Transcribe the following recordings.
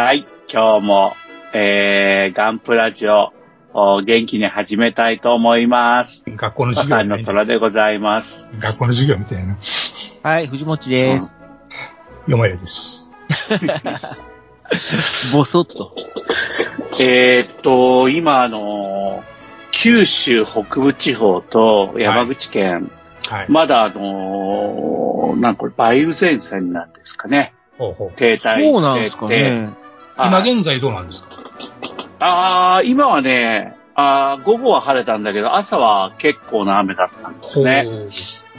はい、今日も、えー、ガンプラジオ、お元気に始めたいと思います。学校の授業みたいな虎でございます。学校の授業みたいなはい、藤持です。よまやです ぼそっと。えーっと、今、あのー九州北部地方と山口県、はいまだあのーなんかこれ梅雨前線なんですかね。ほうほう停滞してて。そうなんですかね。今はい現在どうなんですか？ああ、今はね、あー午後は晴れたんだけど、朝は結構な雨だったんですね。ほう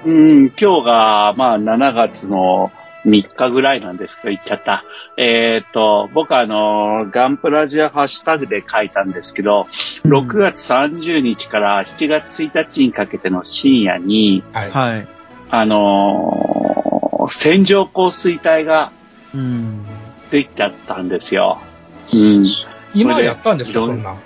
うん、今日が、まあ、7月の3日ぐらいなんですけど、言っちゃった。えっ、と、僕はあの、ガンプラジアハッシュタグで書いたんですけど、6月30日から7月1日にかけての深夜に、はい。はい。あのー線状降水帯がうん。できちゃったんですよ。うん。今やったんですかそんな？ん。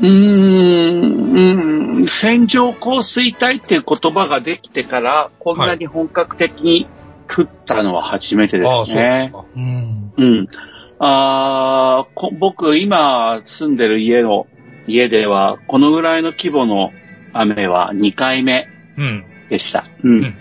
うーん、うん線状降水帯っていう言葉ができてから、こんなに本格的に降ったのは初めてでああ、そうですすね。か。うん。うん。あ僕、今住んでる家の、家では、このぐらいの規模の雨は2回目うん。でした。うん。うん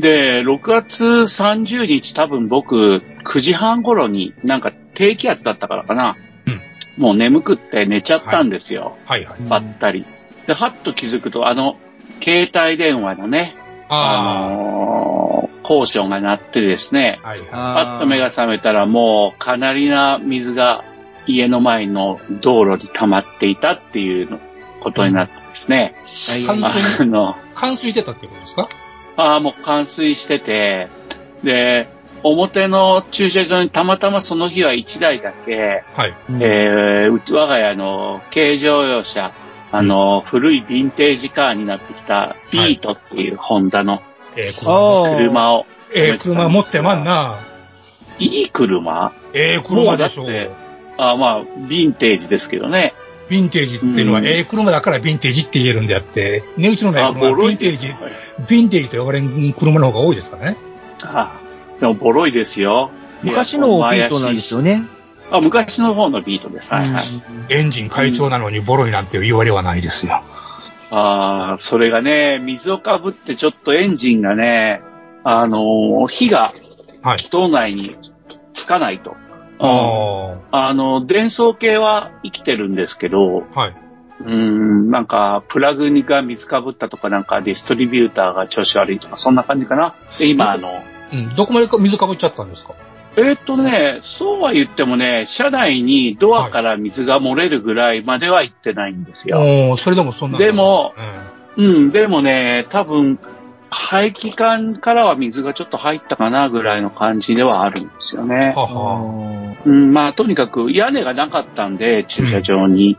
で、6月30日多分僕、9時半頃になんか低気圧だったからかな。うんもう眠くって寝ちゃったんですよ。はいはい。ばったり。で、はっと気づくと、あの、携帯電話のね、ああのー、コーションが鳴ってですね、あ。はいと目が覚めたらもうかなりな水が家の前の道路に溜まっていたっていうのことになってですね。はい完あ全の、冠水してたってことですか？ああ、もう冠水してて、で、表の駐車場にたまたまその日は1台だけ、はい。えーうち我が家の軽乗用車、あの、古いヴィンテージカーになってきたビートっていうホンダのえー、車を、えー、車持ってまんな。いい車？えー、車でしょう。もうあまあ、ヴィンテージですけどね。ヴィンテージっていうのは、うんええ車だからヴィンテージって言えるんであって、値打ちのないあ、車はボロいヴィンテージ。ヴィンテージと呼ばれる車の方が多いですからね。あでも、ボロいですよ。昔のビートなんですよね。あ、昔の方のビートです。はいはい。エンジン快調なのにボロいなんて言われはないですよ。ああ、それがね、水をかぶってちょっとエンジンがね、あのー火がはい。道内につかないと。ああの、電装系は生きてるんですけど、あ。はい。うーん、なんか、プラグが水かぶったとか、なんか、ディストリビューターが調子悪いとか、そんな感じかな。で、今、あの、うん。どこまでか水かぶっちゃったんですか？えーっとね、そうは言ってもね、車内にドアから水が漏れるぐらいまでは行ってないんですよ。おーそれでもそんな。でもうん、うん、でもね、多分、排気管からは水がちょっと入ったかなぐらいの感じではあるんですよね。はあは。ーうん、まあ、とにかく屋根がなかったんで、駐車場に。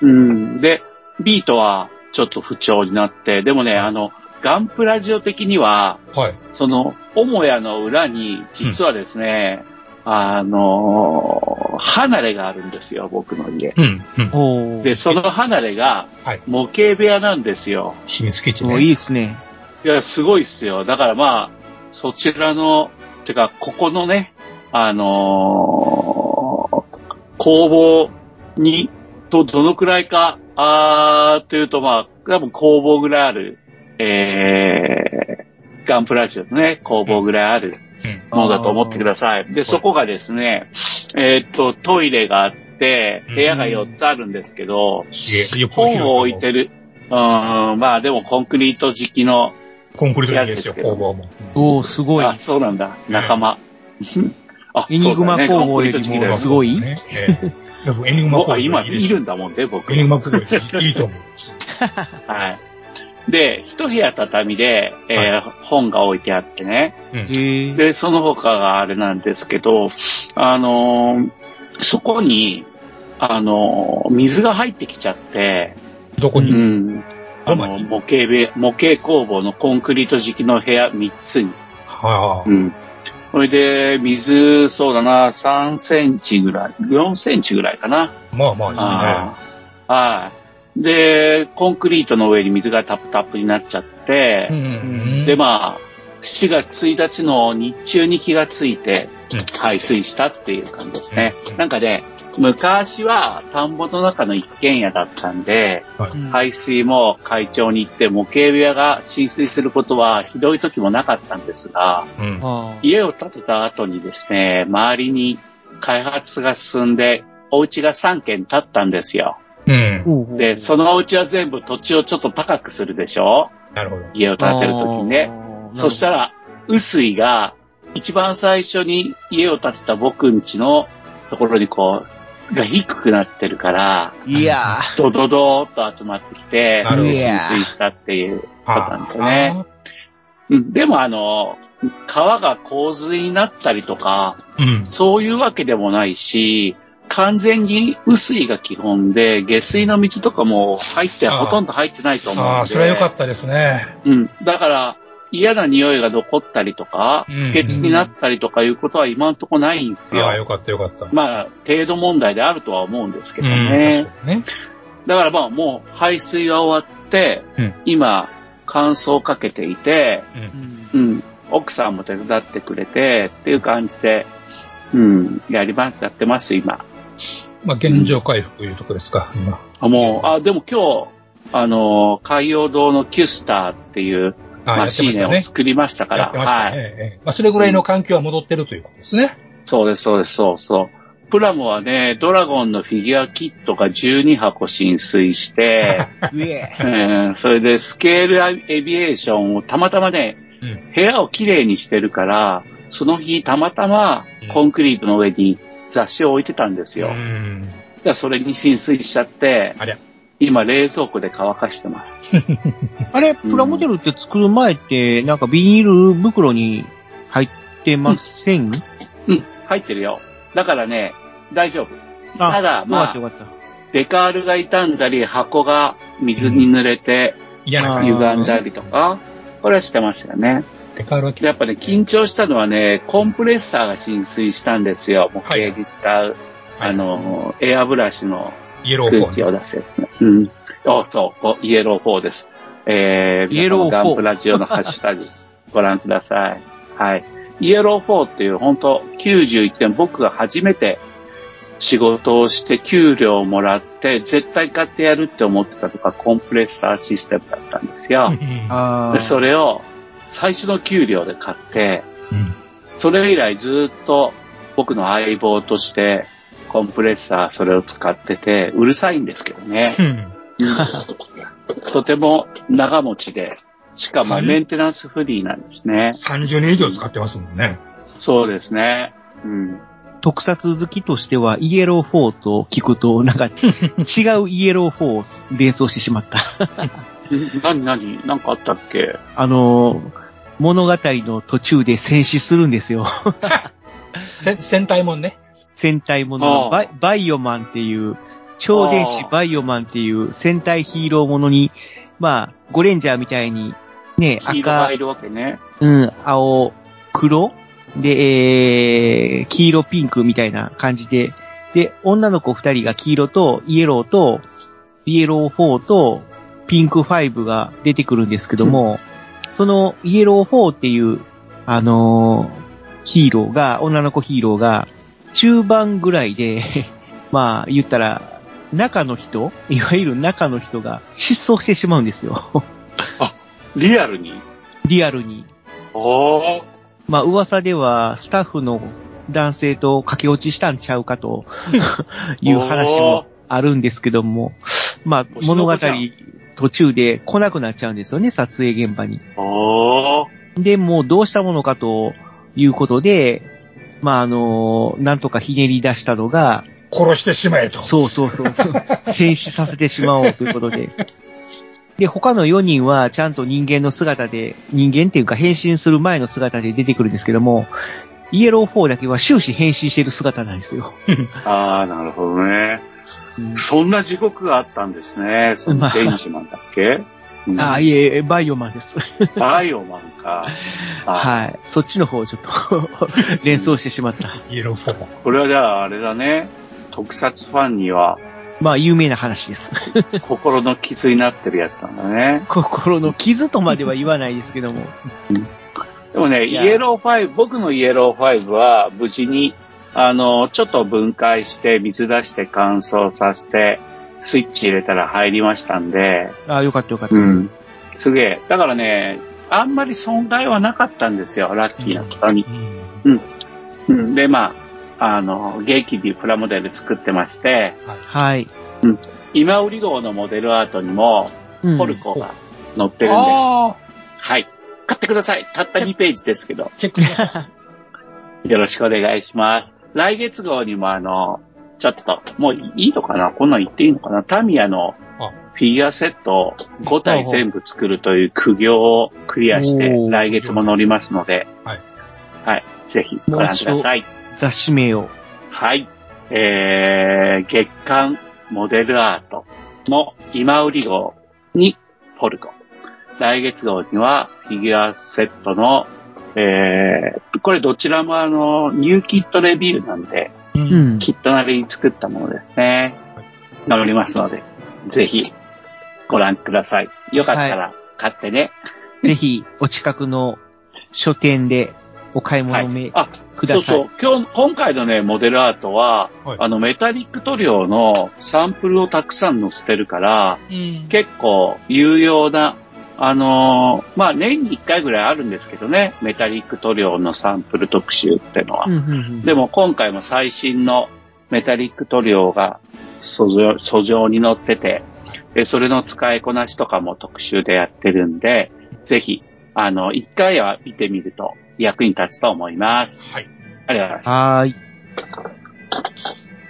うん、で、ビートはちょっと不調になって、でもね、あの、ガンプラジオ的には、うんはい。その、母屋の裏に、実はですね、あの、離れがあるんですよ、僕の家。うん。うん。で、その離れがはい、模型部屋なんですよ。秘密基地おいいね。っすね。いや、すごいっすよ。だからまあ、そちらの、てか、ここのね、あのー工房に、と、どのくらいか、あー、というとまあ、多分工房ぐらいある、えー、ガンプラジオのね、工房ぐらいあるうん。ものだと思ってください。で、そこがですね、えーっと、トイレがあって、部屋が4つあるんですけど、本を置いてる、うーん、まあでもコンクリート敷きの、コンクリート的ですよ、部屋ですけど工房も。おーすごい。あ、そうなんだ。仲間。あ、エニグマ工房よりもすごい？ね。エニグマ工房今いるんだもんね、僕。エニグマ工房いいと思う。はい。で、一部屋畳で、えー本が置いてあってね。うん。で、その他があれなんですけど、あのーそこに、あのー水が入ってきちゃって、うどこに？ん。あの、模型べ、模型工房のコンクリート敷きの部屋3つに。はうん。それで、水、そうだな、3センチぐらい、4センチぐらいかな。あ。まあまあいいね。はい。で、コンクリートの上に水がタップタップになっちゃって、うんうんで、まあ、7月1日の日中に気がついてうん、排水したっていう感じですねうん。なんかね、昔は田んぼの中の一軒家だったんで、うん排水も会長に行って模型部屋が浸水することはひどい時もなかったんですが、うん。家を建てた後にですね、周りに開発が進んで、お家が3軒建ったんですよ。うん。で、そのお家は全部土地をちょっと高くするでしょ？なるほど。家を建てる時にね。そしたら、臼井が、一番最初に家を建てた僕ん家のところにこう、が低くなってるから、いやドドドーっと集まってきて、浸水したっていうことなんだよあね。うん、でもあの、川が洪水になったりとか、うん。そういうわけでもないし、完全に雨水が基本で、下水の水とかも入って、ほとんど入ってないと思うんで。ああ、それは良かったですね。うん。だから、嫌な匂いが残ったりとか、うん不潔になったりとかいうことは今のところないんですよ。ああ、よかったよかった。まあ、程度問題であるとは思うんですけどうんね。確かにね。だからまあ、もう排水が終わって、うん今、乾燥かけていて、ーうんうん、奥さんも手伝ってくれて、っていう感じで、うん、やりま、やってます、今。まあ、現状回復いうとこですか、今。あもう、あ、でも今日、あの、海洋堂のキュスターっていうああ、シーネを。作りましたから、ね。はい。ええまあ、それぐらいの環境は戻ってるということですね。そうです、そうです、そうそう。プラモはね、ドラゴンのフィギュアキットが12箱浸水して、それでスケールエビエーションをたまたまね、うん。部屋をきれいにしてるから、その日たまたまコンクリートの上に雑誌を置いてたんですよ。うん。らそれに浸水しちゃって、ありゃ。今冷蔵庫で乾かしてます。あれ、プラモデルって作る前って、なんかビニール袋に入ってません、うん、入ってるよ。だからね、大丈夫。あただまあったよかった。デカールが傷んだり、箱が水に濡れて。歪んだりとか、これはしてましたよね。デカールはでやっぱね、緊張したのはね、コンプレッサーが浸水したんですよ。模型に使う、あの、エアブラシのイエローフォー空気を出すやつね。うん。あ、そう、こイエロー4です。えー、イエロー4皆さんガンプラジオのハッシュタグご覧ください。はい。イエロー4っていう本当91年僕が初めて仕事をして給料をもらって絶対買ってやるって思ってたとかコンプレッサーシステムだったんですよ。でそれを最初の給料で買って、うんそれ以来ずっと僕の相棒としてコンプレッサーそれを使ってて、うるさいんですけどね。うんとても長持ちで、しかもメンテナンスフリーなんですね。30年以上使ってますもんね。そうですね。うん。特撮好きとしては、イエロー4と聞くと、なんか、違うイエロー4を連想してしまった。何何何かあったっけ？あの、物語の途中で戦死するんですよ。せ戦隊もんね。戦隊もあのあバイバイオマンっていう、超電子バイオマンっていう戦隊ヒーローものに、まあ、ゴレンジャーみたいに、ね、赤。うん、青、黒で、えー、黄色、ピンクみたいな感じで、で、女の子二人が黄色とイエローと、イエロー4とピンク5が出てくるんですけども、そのイエロー4っていう、あのーヒーローが、女の子ヒーローが、中盤ぐらいで、まあ、言ったら、中の人いわゆる中の人が失踪してしまうんですよ。リアルに？リアルに。おー。まあ、噂では、スタッフの男性と駆け落ちしたんちゃうかと いう話もあるんですけども、まあ、星物語途中で来なくなっちゃうんですよね、撮影現場に。で、もうどうしたものかということで、まあ、あの、なんとかひねり出したのが、殺してしまえと。そうそうそう、戦死させてしまおうということで。で、他の4人はちゃんと人間の姿で、人間っていうか変身する前の姿で出てくるんですけども、イエロー4だけは終始変身してる姿なんですよ。ああ、なるほどね。うんそんな地獄があったんですね。そのデンジマンだっけ、うんあ、いえ、バイオマンです。バイオマンか。あ はい。そっちの方をちょっと 連想してしまった。イエローフォー。これはじゃああれだね。特撮ファンにはまあ、有名な話です。心の傷になってるやつなんだね。心の傷とまでは言わないですけども。でもね、イエロー5、僕のイエロー5は無事に、あの、ちょっと分解して水出して乾燥させて、スイッチ入れたら入りましたんで、あよかったよかった。うん。すげえ。だからね、あんまり損害はなかったんですよ、ラッキーなことに。うん。うん。で、まあ、あの、元気にプラモデル作ってまして、はい。今売り号のモデルアートにも、うんポルコが載ってるんです。あはい。買ってください。たった2ページですけど。ーチェック。よろしくお願いします。来月号にもあの、ちょっと、もういいのかな？こんなん言っていいのかな？タミヤのあフィギュアセットを5体全部作るという苦行をクリアして来月も乗りますので、はい。はい。ぜひご覧ください。雑誌名を。はい。えー、月刊モデルアートの今売り号にポルコ。来月号にはフィギュアセットの、えー、これどちらもあの、ニューキットレビューなんで、う。うんん。キットなりに作ったものですね。乗りますので、ぜひご覧ください。よかったら買ってね。ぜひ、お近くの書店でお買いはい物め、あ、ください。そうそう。今日、今回のね、モデルアートは、はいあの、メタリック塗料のサンプルをたくさん載せてるから、うん。結構有用な、あのーまあ、年に1回ぐらいあるんですけどね、メタリック塗料のサンプル特集ってのは。うんうんうんでも今回も最新のメタリック塗料が素上素上に載ってて、でそれの使いこなしとかも特集でやってるんで、ぜひ、あの、一回は見てみると役に立つと思います。はい。ありがとうございます。はーい。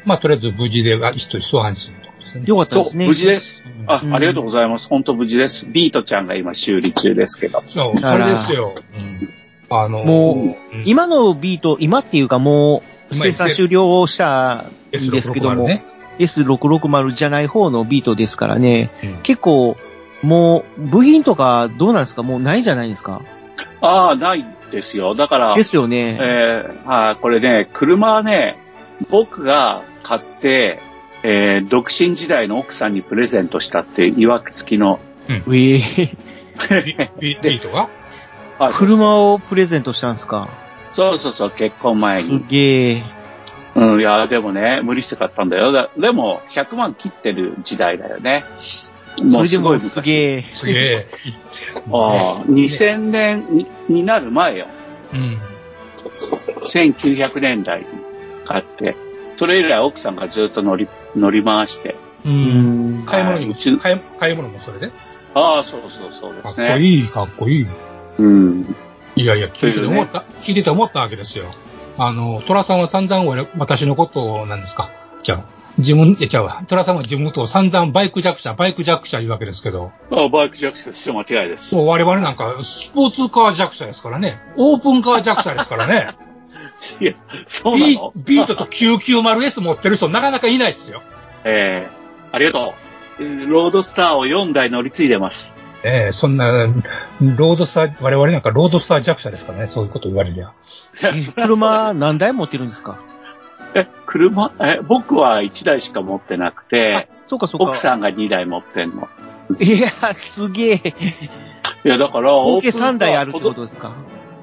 まあ、とりあえず無事で、あ、一一安心ですね。よかったですね。無事です。うんあ、うんありがとうございます。本当無事です。ビートちゃんが今修理中ですけど。そう、それですよ。うん。あの、もううん今のビート、今っていうかもう、今生産終了したんですけど S660 も、ね。S660 じゃない方のビートですからね、うん結構、もう、部品とかどうなんですか？もうないじゃないですか。ああ、ないですよ。だから、ですよね。えーはいこれね、車はね、僕が買って、えー独身時代の奥さんにプレゼントしたっていう曰く付きの、ええビビビートが あ車をプレゼントしたんですか？そうそうそう、結婚前すに。げえ。うん、いや、でもね、無理して買ったんだよ。だでも、100万切ってる時代だよね。ももうごい昔。すげえ。すげえ。ああ、2000年にになる前よ。うん。1900年代に買って、それ以来奥さんがずっと乗り、乗り回して。う。うんん。買い物にも、はいうち買い買い物もそれで？ああ、そうそうそうでかっすね。こいい、かっこいい。うん。いやいや、聞いてて思った、聞いてて思ったわけですよ。あの、トラさんは散々俺、私のことを、なんですか？じゃあ、自分、え、じゃあ、トラさんは自分とを散々バイク弱者、バイク弱者言うわけですけど、あバイクジャックとして間違いです。もう我々なんか、スポーツカー弱者ですからね。オープンカー弱者ですからね。いや、そうなビのビートと 990S 持ってる人なかなかいないですよ。ええありがとう。ロードスターを4台乗り継いでます。ええそんな、ロードスター、我々なんかロードスター弱者ですからね、そういうこと言われりゃ。車何台持ってるんですか？え、車、え、僕は1台しか持ってなくて、そうかそうか。奥さんが2台持ってんの。いや、すげえ。いや、だから、合計オープンカー3台あるってことですか？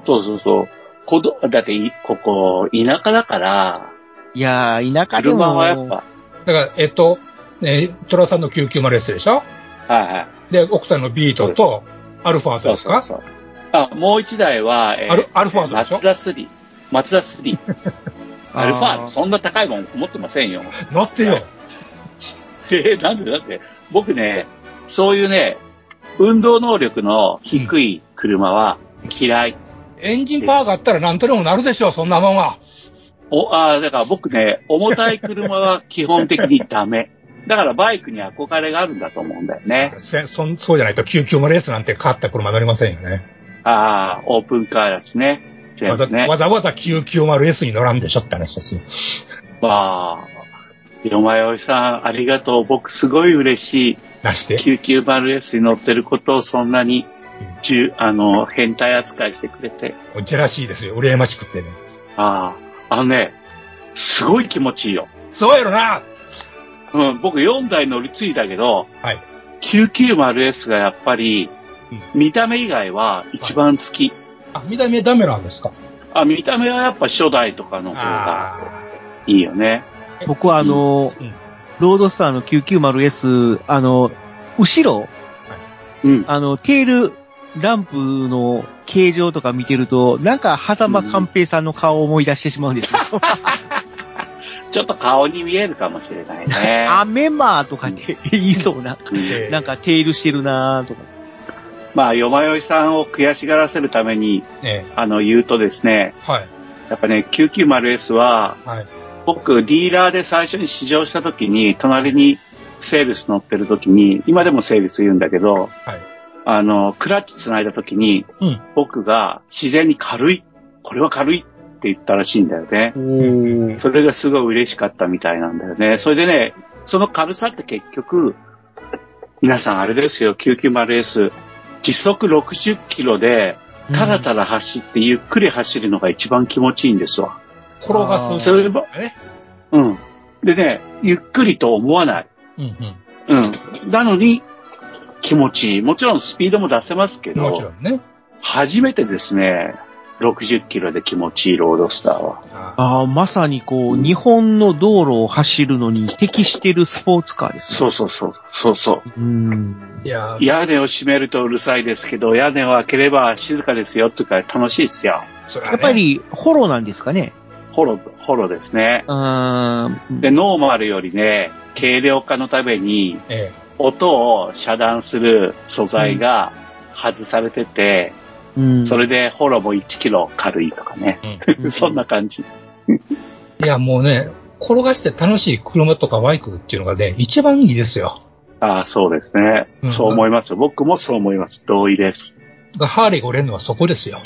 そうそうそう。こど、だってい、ここ、田舎だから、いやー、田舎でも。車はやっぱ、だから、えっと、えートラさんの 990S でしょ？はいはい。で、奥さんのビートと、アルファートそうですか？そうそう。あ、もう1台は、えアルアルファードでしょ？マツダ3。マツダ3。あーアルファード、そんな高いもん持ってませんよ。乗ってよ。えーなんで？だって、僕ね、そういうね、運動能力の低い車は嫌い。エンジンパワーがあったら何とでもなるでしょう、そんなもんは。お、ああ、だから僕ね、重たい車は基本的にダメ。だからバイクに憧れがあるんだと思うんだよね。せそんそうじゃないと 990S なんて変わった車乗りませんよね。ああ、オープンカーだしね。全わざ。わざわざ 990S に乗らんでしょって話ですよ。まあ、よまよいさん、ありがとう。僕すごい嬉しい。なして。990S に乗ってることをそんなに、じゅあの、変態扱いしてくれて。もうジェラシーですよ。羨ましくってね。ああ、あのね、すごい気持ちいいよ。そうやろなうん、僕4台乗り継いだけど、はい。990S がやっぱり、見た目以外は一番好き。あ、見た目ダメなんですか？あ、見た目はやっぱ初代とかの方があいいよね。僕はあの、うんロードスターの 990S、あの、後ろ、うん。あの、テールランプの形状とか見てると、なんか、狭間寛平さんの顔を思い出してしまうんですよ。ちょっと顔に見えるかもしれないね。アメマーとかって言いそうな。なんか、テールしてるなーとか。まあ、よまよいさんを悔しがらせるために、えあの、言うとですね、えはい。やっぱね、990S は、はい。僕、ディーラーで最初に試乗した時に、隣にセールス乗ってる時に、今でもセールス言うんだけど、はい。あの、クラッチ繋いだ時に、うん。僕が自然に軽い、これは軽いって言ったらしいんだよね。それがすごい嬉しかったみたいなんだよね。それでね、その軽さって結局、皆さんあれですよ、990S。時速60キロで、たらたら走ってゆっくり走るのが一番気持ちいいんですわ。転がす。それもね。うん。でね、ゆっくりと思わない。うんうん。うん。なのに、気持ちいい。もちろんスピードも出せますけど、もちろんね。初めてですね、60キロで気持ちいいロードスターは。あああ、まさにこう、日本の道路を走るのに適してるスポーツカーですね。そうそうそう。そうそう。う。ん。いや、屋根を閉めるとうるさいですけど、屋根を開ければ静かですよっていうか楽しいですよ。ねやっぱ、り、ホロなんですかね。ホロ、ホロですね。うーん。で、ノーマルよりね、軽量化のために、え音を遮断する素材が外されてて、うん。それでホロも1キロ軽いとかね。え。うん そんな感じ。いや、もうね、転がして楽しい車とかバイクっていうのがね、一番いいですよ。ああ、そうですね。うんそう思います。僕もそう思います。同意です。ハーレーが売れるのはそこですよ。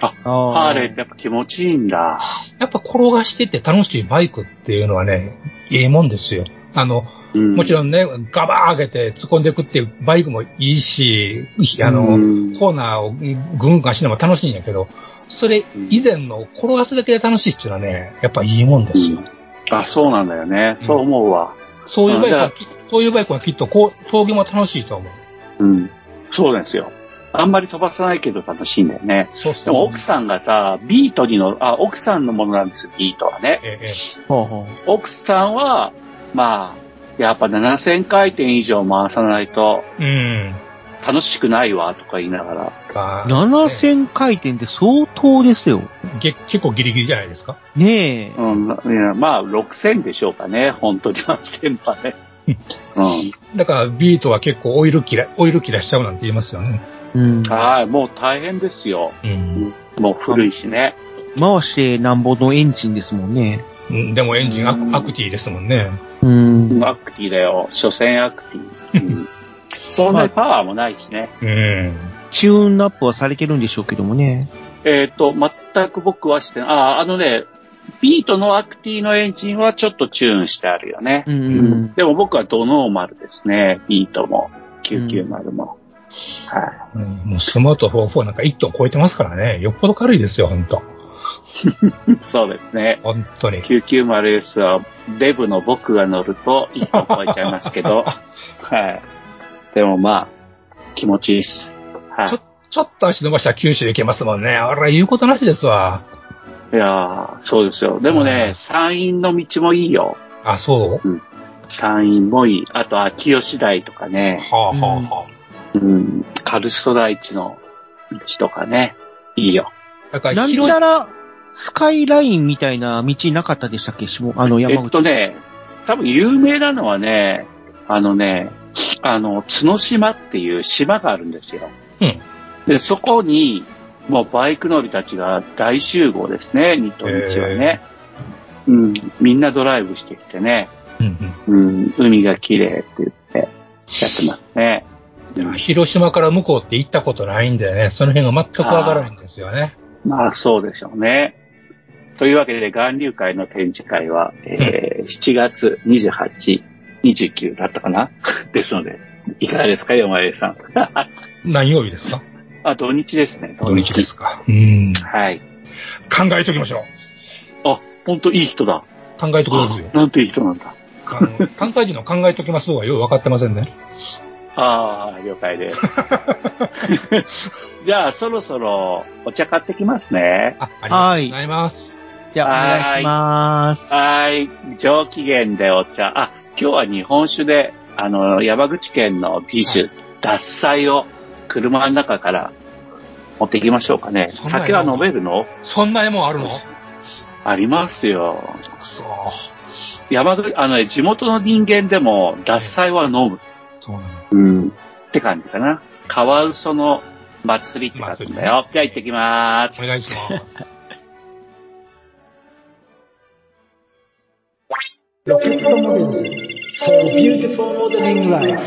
ハハーレーってやっぱ気持ちいいんだ。やっぱ転がしてて楽しいバイクっていうのはね、いいもんですよ。あの、うん、もちろんね、ガバー上げて突っ込んでいくっていうバイクもいいし、あの、うんコーナーをぐんぐん走るのも楽しいんやけど、それ以前の転がすだけで楽しいっていうのはね、やっぱいいもんですよ。あ、そうなんだよね。そう思うわ。そういうバイクあはき、そういうバイクはきっとこう、峠も楽しいと思う。うん。そうですよ。あんまり飛ばさないけど楽しいんだよね。そうそう。でも奥さんがさ、ビートにの、あ、奥さんのものなんですよ、ビートはね。ええ、えほうほ奥さんは、まあ、やっぱ7000回転以上回さないとえ。楽しくないわ、とか言いながら。うん。まあう。7000回転って相当ですよ。げ結構ギリギリじゃないですか？ねえ。うん、いやまあ、6000でしょうかね。本当に8000はね。うん。だからビートは結構オイル切ら、オイル切らしちゃうなんて言いますよね。うん。はい、もう大変ですよ。うん。もう古いしね。回してなんぼのエンジンですもんね。うんでもエンジンアク,、うんアクティですもんね。うん。アクティだよ。所詮アクティ。うん、そんなにパワーもないしね。うん。チューンアップはされてるんでしょうけどもね。えっ、と、全く僕はしてない。あ、あのね、ビートのアクティのエンジンはちょっとチューンしてあるよね。うんうんでも僕はドノーマルですね。ビートも、990も。はい。うんもうスマート44なんか1トン超えてますからね。よっぽど軽いですよ、ほんと。そうですね。ほんとに。990S は、デブの僕が乗ると1個超えちゃいますけど、はい。でもまあ、気持ちいいっす。はいちょ。ちょっと足伸ばしたら九州行けますもんね。あら、言うことなしですわ。いやーそうですよ。でもね、山陰の道もいいよ。あ、そう？山陰もいい。あと、秋吉台とかね。はあ、はあ、はうん。カルスト大地の道とかね。いいよ。あ。だからなん広い、ちゃら、スカイラインみたいな道なかったでしたっけ？下あのえ山口。っとね、多分有名なのはね、あのね、あの、角島っていう島があるんですよ。うんで、そこに、もうバイク乗りたちが大集合ですね、日東日はね。うん、みんなドライブしてきてね、うんうんうん、海が綺麗って言ってやってますね。広島から向こうって行ったことないんでね、その辺が全くわからないんですよね。まあそうでしょうね。というわけで、岩流会の展示会は、えー7月28、29だったかな？ですので、いかがですか、山根さん？何曜日ですか？あ、土日ですね。土日ですか。うん。はい。考えときましょう。あ、ほんといい人だ。考えとくですよ。なんていい人なんだ。あの 関西人の考えときますはよう分かってませんね。ああ、了解です。じゃあ、そろそろお茶買ってきますね。あ、ありがとうございます。じゃあ、お願いします。はい。上機嫌でお茶。あ、今日は日本酒で、あの、山口県の美酒、獺祭を車の中から持ってきましょうかね。酒は飲めるの？そんな絵もあるの？ありますよ。くそ山口、あのね、地元の人間でも獺祭は飲む。そうなの。うん。って感じかな。カワウソの祭りって感じだよ。じゃあ行ってきまーす。お願いします。ロケットモデル for beautiful modeling life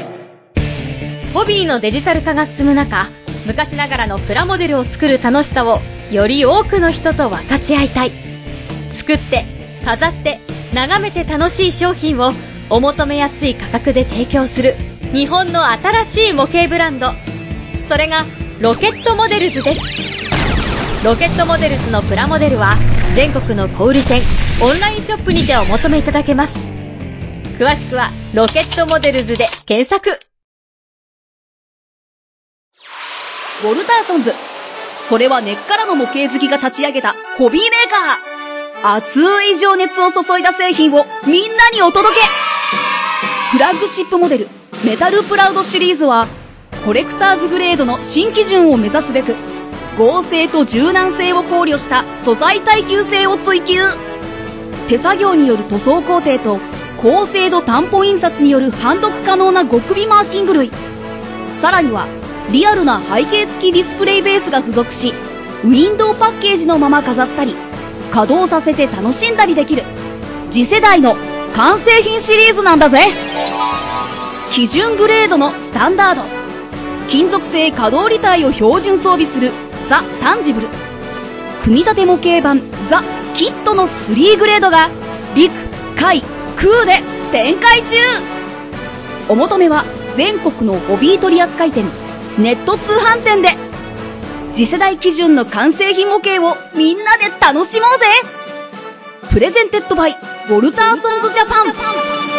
ホビーのデジタル化が進む中、昔ながらのプラモデルを作る楽しさをより多くの人と分かち合いたい。作って、飾って、眺めて楽しい商品をお求めやすい価格で提供する日本の新しい模型ブランド。それがロケットモデルズです。ロケットモデルズのプラモデルは全国の小売店、オンラインショップにてお求めいただけます。詳しくはロケットモデルズで検索。ウォルターソンズ。それは根っからの模型好きが立ち上げたホビーメーカー。熱い情熱を注いだ製品をみんなにお届けフラッグシップモデル、メタルプラウドシリーズは、コレクターズグレードの新基準を目指すべく、合成と柔軟性を考慮した素材耐久性を追求。手作業による塗装工程と高精度担保印刷による判読可能な極微マーキング類。さらにはリアルな背景付きディスプレイベースが付属しウィンドウパッケージのまま飾ったり稼働させて楽しんだりできる。次世代の完成品シリーズなんだぜ。基準グレードのスタンダード。金属製可動履帯を標準装備する The Tangible。組み立て模型版 The Kit の3グレードが陸、海、空で展開中。お求めは全国のホビー取扱店ネット通販店で。次世代基準の完成品模型をみんなで楽しもうぜ。 Presented by Waltersons Japan。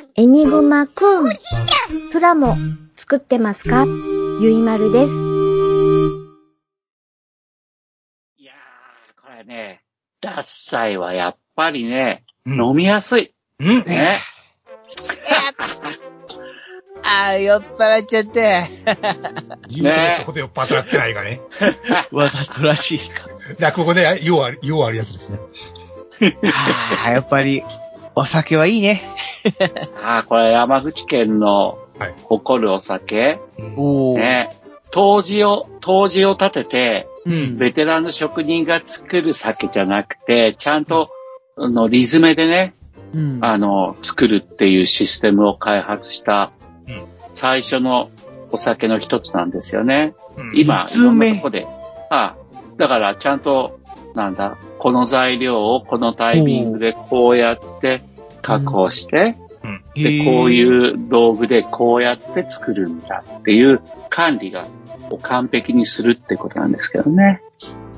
エニグマくん、プラモ作ってますか？ゆいまるです。いやー、これね、獺祭はやっぱりね、飲みやすい。うんね。ああ、酔っ払っちゃって。言うとここで酔っ払ってないがね。わざとらしいか。落語でようある、ようあるやつですね。ああ、やっぱり、お酒はいいね。ああ、これ山口県の誇るお酒。おね。当時を、当時を立てて、うん。ベテランの職人が作る酒じゃなくて、ちゃんと、あの、リズメでね、うん。あの、作るっていうシステムを開発したうん、最初のお酒の一つなんですよね。うん今、リズメいろんなとこで。あだから、ちゃんと、なんだ、この材料をこのタイミングでこうやって確保して、で、こういう道具でこうやって作るんだっていう管理がを完璧にするってことなんですけどね。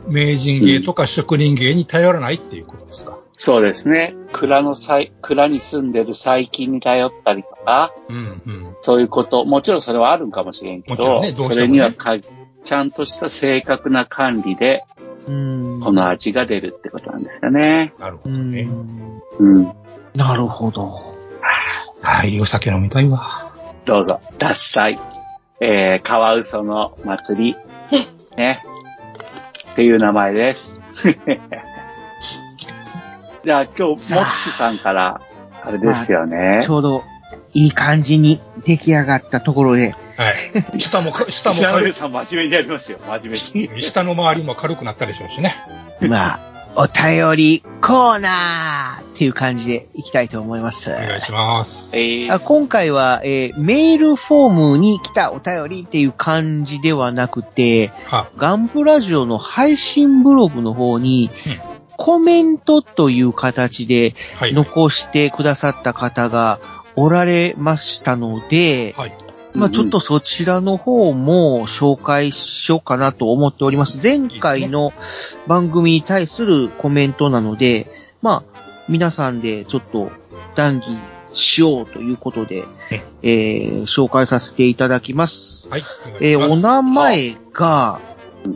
名人芸とか職人芸に頼らないっていうことですか？そうですね。蔵のさい、蔵に住んでる細菌に頼ったりとか、うんうん。そういうこと、もちろんそれはあるんかもしれんけど、ねどねそれにはかちゃんとした正確な管理で、うん。この味が出るってことなんですよね。なるほどうんね。うん。なるほど。はい、お酒飲みたいわ。どうぞ、獺祭、えー、カワウソの祭り、ね。っていう名前です。じゃあ今日、もっちさんから、あれですよねち。ょうど、いい感じに出来上がったところで、はい。下もか、下もさん真面目にやりますよ、真面目に。い、下の周りも軽くなったでしょうしね。まあ、お便りコーナーっていう感じでいきたいと思います。お願いします。えあ今回は、えーメールフォームに来たお便りっていう感じではなくて、は、ガンプラジオの配信ブログの方に、コメントという形ではい。残してくださった方がおられましたので、はい。まあちょっとそちらの方も紹介しようかなと思っております。前回の番組に対するコメントなので、まあ皆さんでちょっと談義しようということで、えー紹介させていただきます。はい。えーお名前が、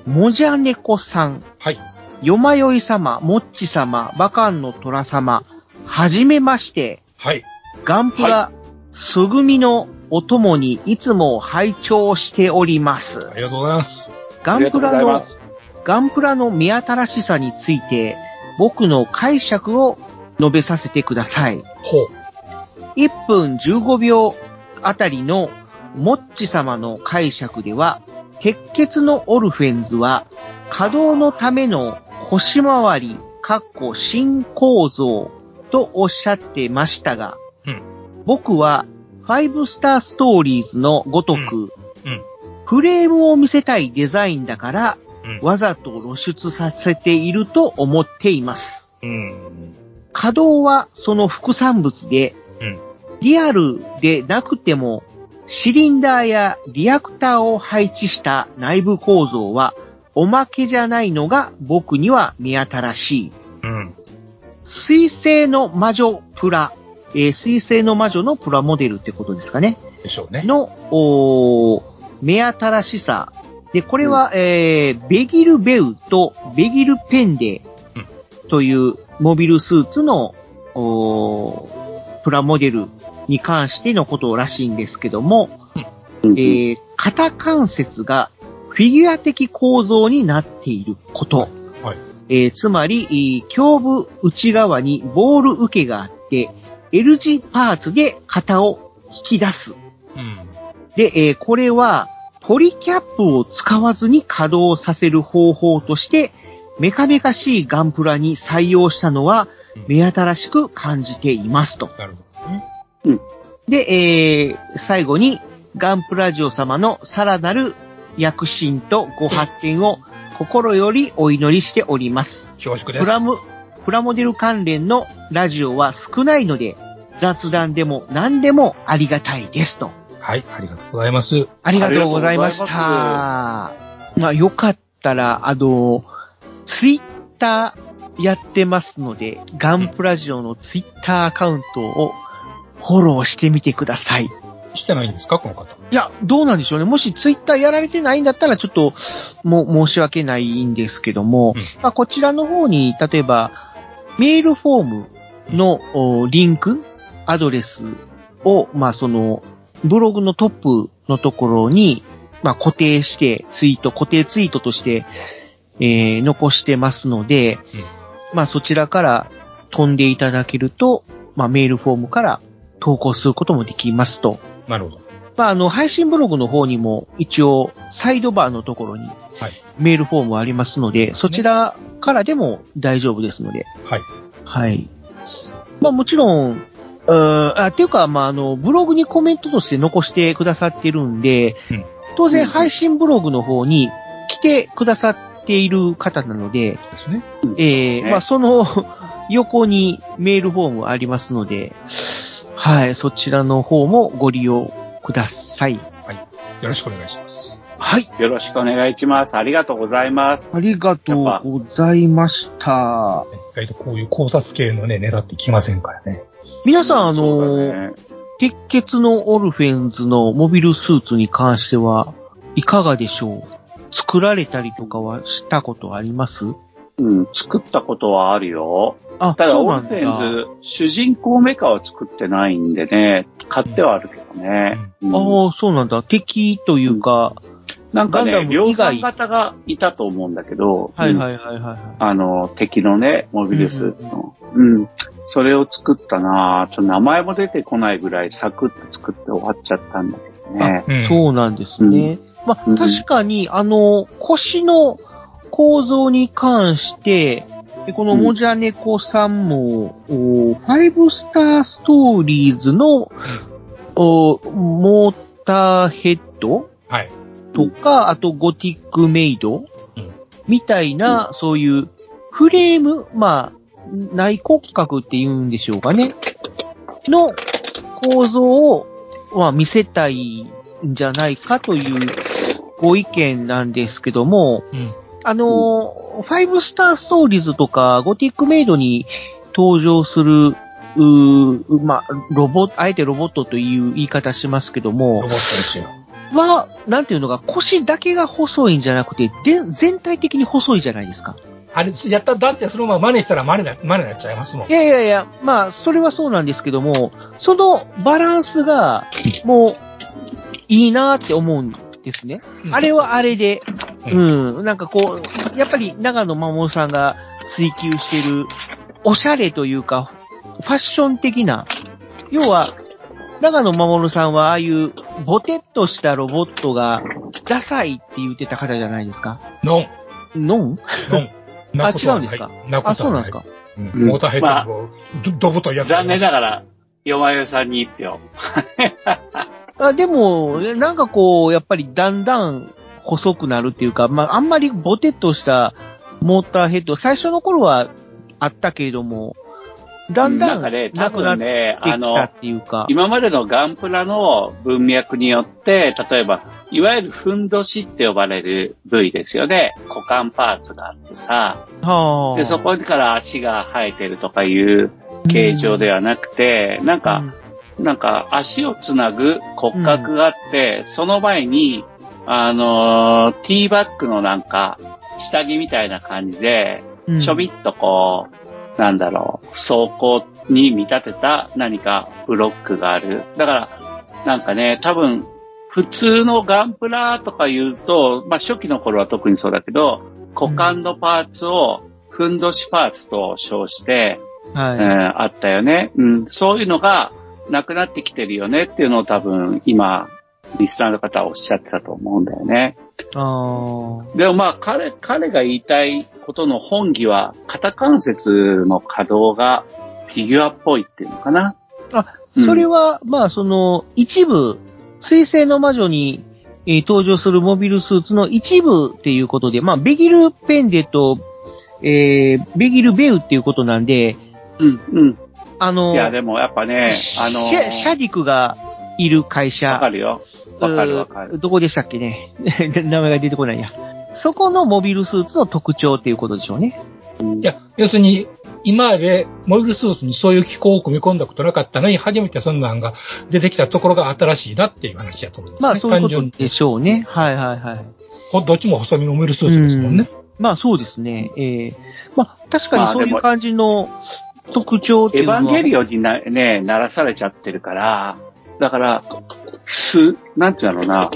もじゃねこさん。はい。よまよい様、もっち様、バカンの虎様、はじめまして、はい。ガンプラ、すぐみのお供にいつも拝聴しておりますあ。りがとうございます。ガンプラのガンプラの目新しさについて、僕の解釈を述べさせてください。ほう。1分15秒あたりのモッチ様の解釈では、鉄血のオルフェンズは稼働のための腰回り、かっこ新構造とおっしゃってましたが、うん僕は5スターストーリーズのごとく、うん。フレームを見せたいデザインだから、うん。わざと露出させていると思っています。うん。稼働はその副産物で、うん。リアルでなくても、シリンダーやリアクターを配置した内部構造は、おまけじゃないのが僕には見新しい。うん。水星の魔女プラ、えー水星の魔女のプラモデルってことですかね。でしょうね。の、おー目新しさ。で、これは、えーベギルベウとベギルペンデというモビルスーツの、おープラモデルに関してのことらしいんですけども、えー肩関節がフィギュア的構造になっていること。はい。えーつまり、えー胸部内側にボール受けがあって、L 字パーツで型を引き出す。うん。で、えーこれは、ポリキャップを使わずに稼働させる方法として、メカメカしいガンプラに採用したのは、目新しく感じていますと。なるほどね。で、えー最後に、ガンプラジオ様のさらなる躍進とご発展を心よりお祈りしております。恐縮です。プラム、プラモデル関連のラジオは少ないので、雑談でも何でもありがたいですと。はい。ありがとうございます。ありがとうございました。まあ、よかったら、あの、ツイッターやってますので、ガンプラジオのツイッターアカウントをフォローしてみてください。してないんですかこの方。いや、どうなんでしょうね。もしツイッターやられてないんだったら、ちょっと、もう申し訳ないんですけども、まあ、こちらの方に、例えば、メールフォームのおリンク、アドレスを、まあ、その、ブログのトップのところに、まあ、固定して、ツイート、固定ツイートとして、えー残してますので、まあ、そちらから飛んでいただけると、まあ、メールフォームから投稿することもできますと。なるほど。まあ、あの、配信ブログの方にも一応、サイドバーのところにはい。メールフォームありますので、そちらからでも大丈夫ですので。はい。はい。まあ、もちろん、うーんあ、っていうか、まあ、あの、ブログにコメントとして残してくださってるんで、うん当然配信ブログの方に来てくださっている方なので、ですね。ええねまあ、その 横にメールフォームありますので、はい、そちらの方もご利用ください。はい。よろしくお願いします。はい。よろしくお願いします。ありがとうございます。ありがとうございました。意外とこういう考察系のね、ネタってきませんからね。皆さん、あの、だね鉄血のオルフェンズのモビルスーツに関しては、いかがでしょう？作られたりとかはしたことあります？うん、作ったことはあるよ。あ、ただ、オルフェンだ。ズ、主人公メカは作ってないんでね、買ってはあるけどね。うんああ、そうなんだ。敵というか、なんかね、量産型がいたと思うんだけど、うんはいはいはいはい。あの、敵のね、モビルスーツの。うん。それを作ったなぁ。ちょっと名前も出てこないぐらいサクッと作って終わっちゃったんだけどね。うんそうなんですね。まあ、うん確かに、あの、腰の構造に関して、でこのもじゃねこさんも、おファイブスターストーリーズの、おモーターヘッドはい。とか、あとゴティックメイドうんみたいな、そういうフレーム、まあ、内骨格って言うんでしょうかね。の構造を、まあ、見せたいんじゃないかというご意見なんですけども、うん。あのー、ファイブスターストーリーズとか、ゴティックメイドに登場する、うーまあ、ロボあえてロボットという言い方しますけどもロボット、ですよ。は、なんていうのが、腰だけが細いんじゃなくて、で、全体的に細いじゃないですか。あれ、やった、だってそのまま真似したら真似な、真似になっちゃいますもんい。やいやいや、まあ、それはそうなんですけども、そのバランスが、もう、いいなって思うんですね。あれはあれで、ううん、なんかこう、やっぱり長野守さんが追求してる、おしゃれというか、ファッション的な、要は、長野守さんはああいうボテッとしたロボットがダサいって言ってた方じゃないですか。ノン。ノンノン。あ、違うんですか？あ、なことはないそうなんですか？うんモーターヘッドも、ど、どぶといやつ。残念ながら、よまよさんに一票。あでも、なんかこう、やっぱりだんだん細くなるっていうか、まあ、あんまりボテッとしたモーターヘッド、最初の頃はあったけれども、だんだんなくなって分ね、あのきた、っていうか、今までのガンプラの文脈によって、例えば、いわゆるふんどしって呼ばれる部位ですよね。股間パーツがあってさ。はあ。で、そこから足が生えてるとかいう形状ではなくて、なんか、なんか足をつなぐ骨格があって、その前に、あのーティーバッグのなんか、下着みたいな感じで、うんちょびっとこう、なんだろう、装甲に見立てた何かブロックがある。だから、なんかね、多分、普通のガンプラとか言うと、まあ初期の頃は特にそうだけど、股間のパーツをふんどしパーツと称して、はい。うんあったよね。うん、そういうのがなくなってきてるよねっていうのを多分今、リスナーの方はおっしゃってたと思うんだよね。あーでもまあ彼、彼が言いたいことの本義は、肩関節の可動がフィギュアっぽいっていうのかな。あ、うんそれは、まあ、その、一部、水星の魔女に、えー登場するモビルスーツの一部っていうことで、まあ、ベギル・ペンデと、えー、ベギル・ベウっていうことなんで、うん、うん。あの、いや、でもやっぱね、あのシャシャディクがいる会社。わかるよ。わかるわかる。どこでしたっけね？名前が出てこないや。そこのモビルスーツの特徴っていうことでしょうね。いや、要するに、今までモビルスーツにそういう機構を組み込んだことなかったのに、初めてそんなんが出てきたところが新しいなっていう話だと思うんです、ね。まあ、そういうことでしょうね。はいはいはい。ほどっちも細身のモビルスーツですもんね。まあそうですね。ええまあ確かにそういう感じの特徴っていエヴうのは。ァンゲリオンにな、ね、ならされちゃってるから、だから、す、なんていうのな、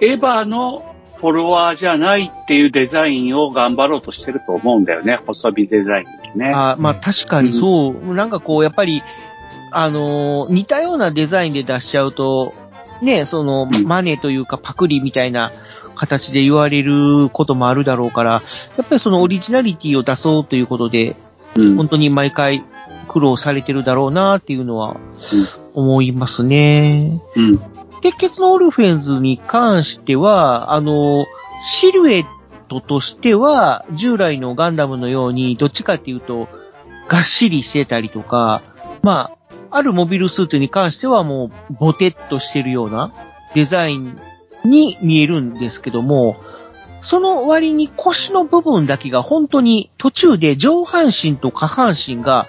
エヴァのフォロワーじゃないっていうデザインを頑張ろうとしてると思うんだよね、細身デザインってね。あまあ確かにそう。なんかこう、やっぱり、あのー似たようなデザインで出しちゃうと、ね、その、マネというかパクリみたいな形で言われることもあるだろうから、やっぱりそのオリジナリティを出そうということで、本当に毎回苦労されてるだろうなっていうのは思いますね。うん。鉄血のオルフェンズに関しては、あの、シルエットとしては、従来のガンダムのように、どっちかっていうと、がっしりしてたりとか、まあ、あるモビルスーツに関してはもう、ボテッとしてるようなデザインに見えるんですけども、その割に腰の部分だけが本当に途中で上半身と下半身が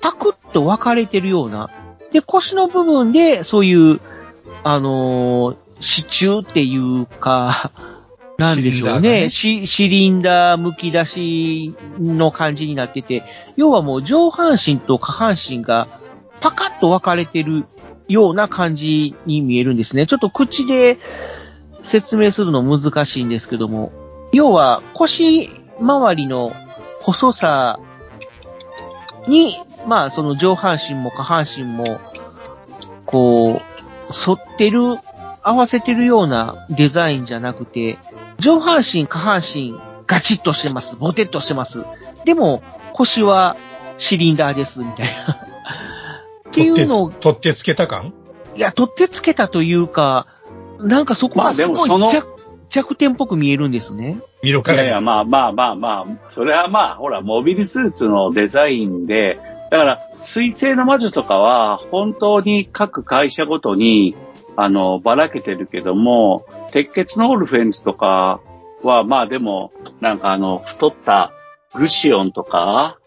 パクッと分かれてるような。で、腰の部分でそういう、あのー支柱っていうか、なんでしょうね。シシリンダー剥き出しの感じになってて、要はもう上半身と下半身がパカッと分かれてるような感じに見えるんですね。ちょっと口で説明するの難しいんですけども、要は腰周りの細さに、まあその上半身も下半身も、こう、反ってる、合わせてるようなデザインじゃなくて、上半身、下半身、ガチッとしてます。ボテッとしてます。でも、腰はシリンダーです、みたいな。っていうのを、取ってつけた感？いや、取ってつけたというか、なんかそこまあがすごいでもその弱弱点っぽく見えるんですね。見ろからいやいや、まあまあまあまあ、それはまあ、ほら、モビルスーツのデザインで、だから、水星の魔女とかは、本当に各会社ごとに、あの、ばらけてるけども、鉄血のオルフェンズとかは、まあでも、なんかあの、太ったグシオンとかは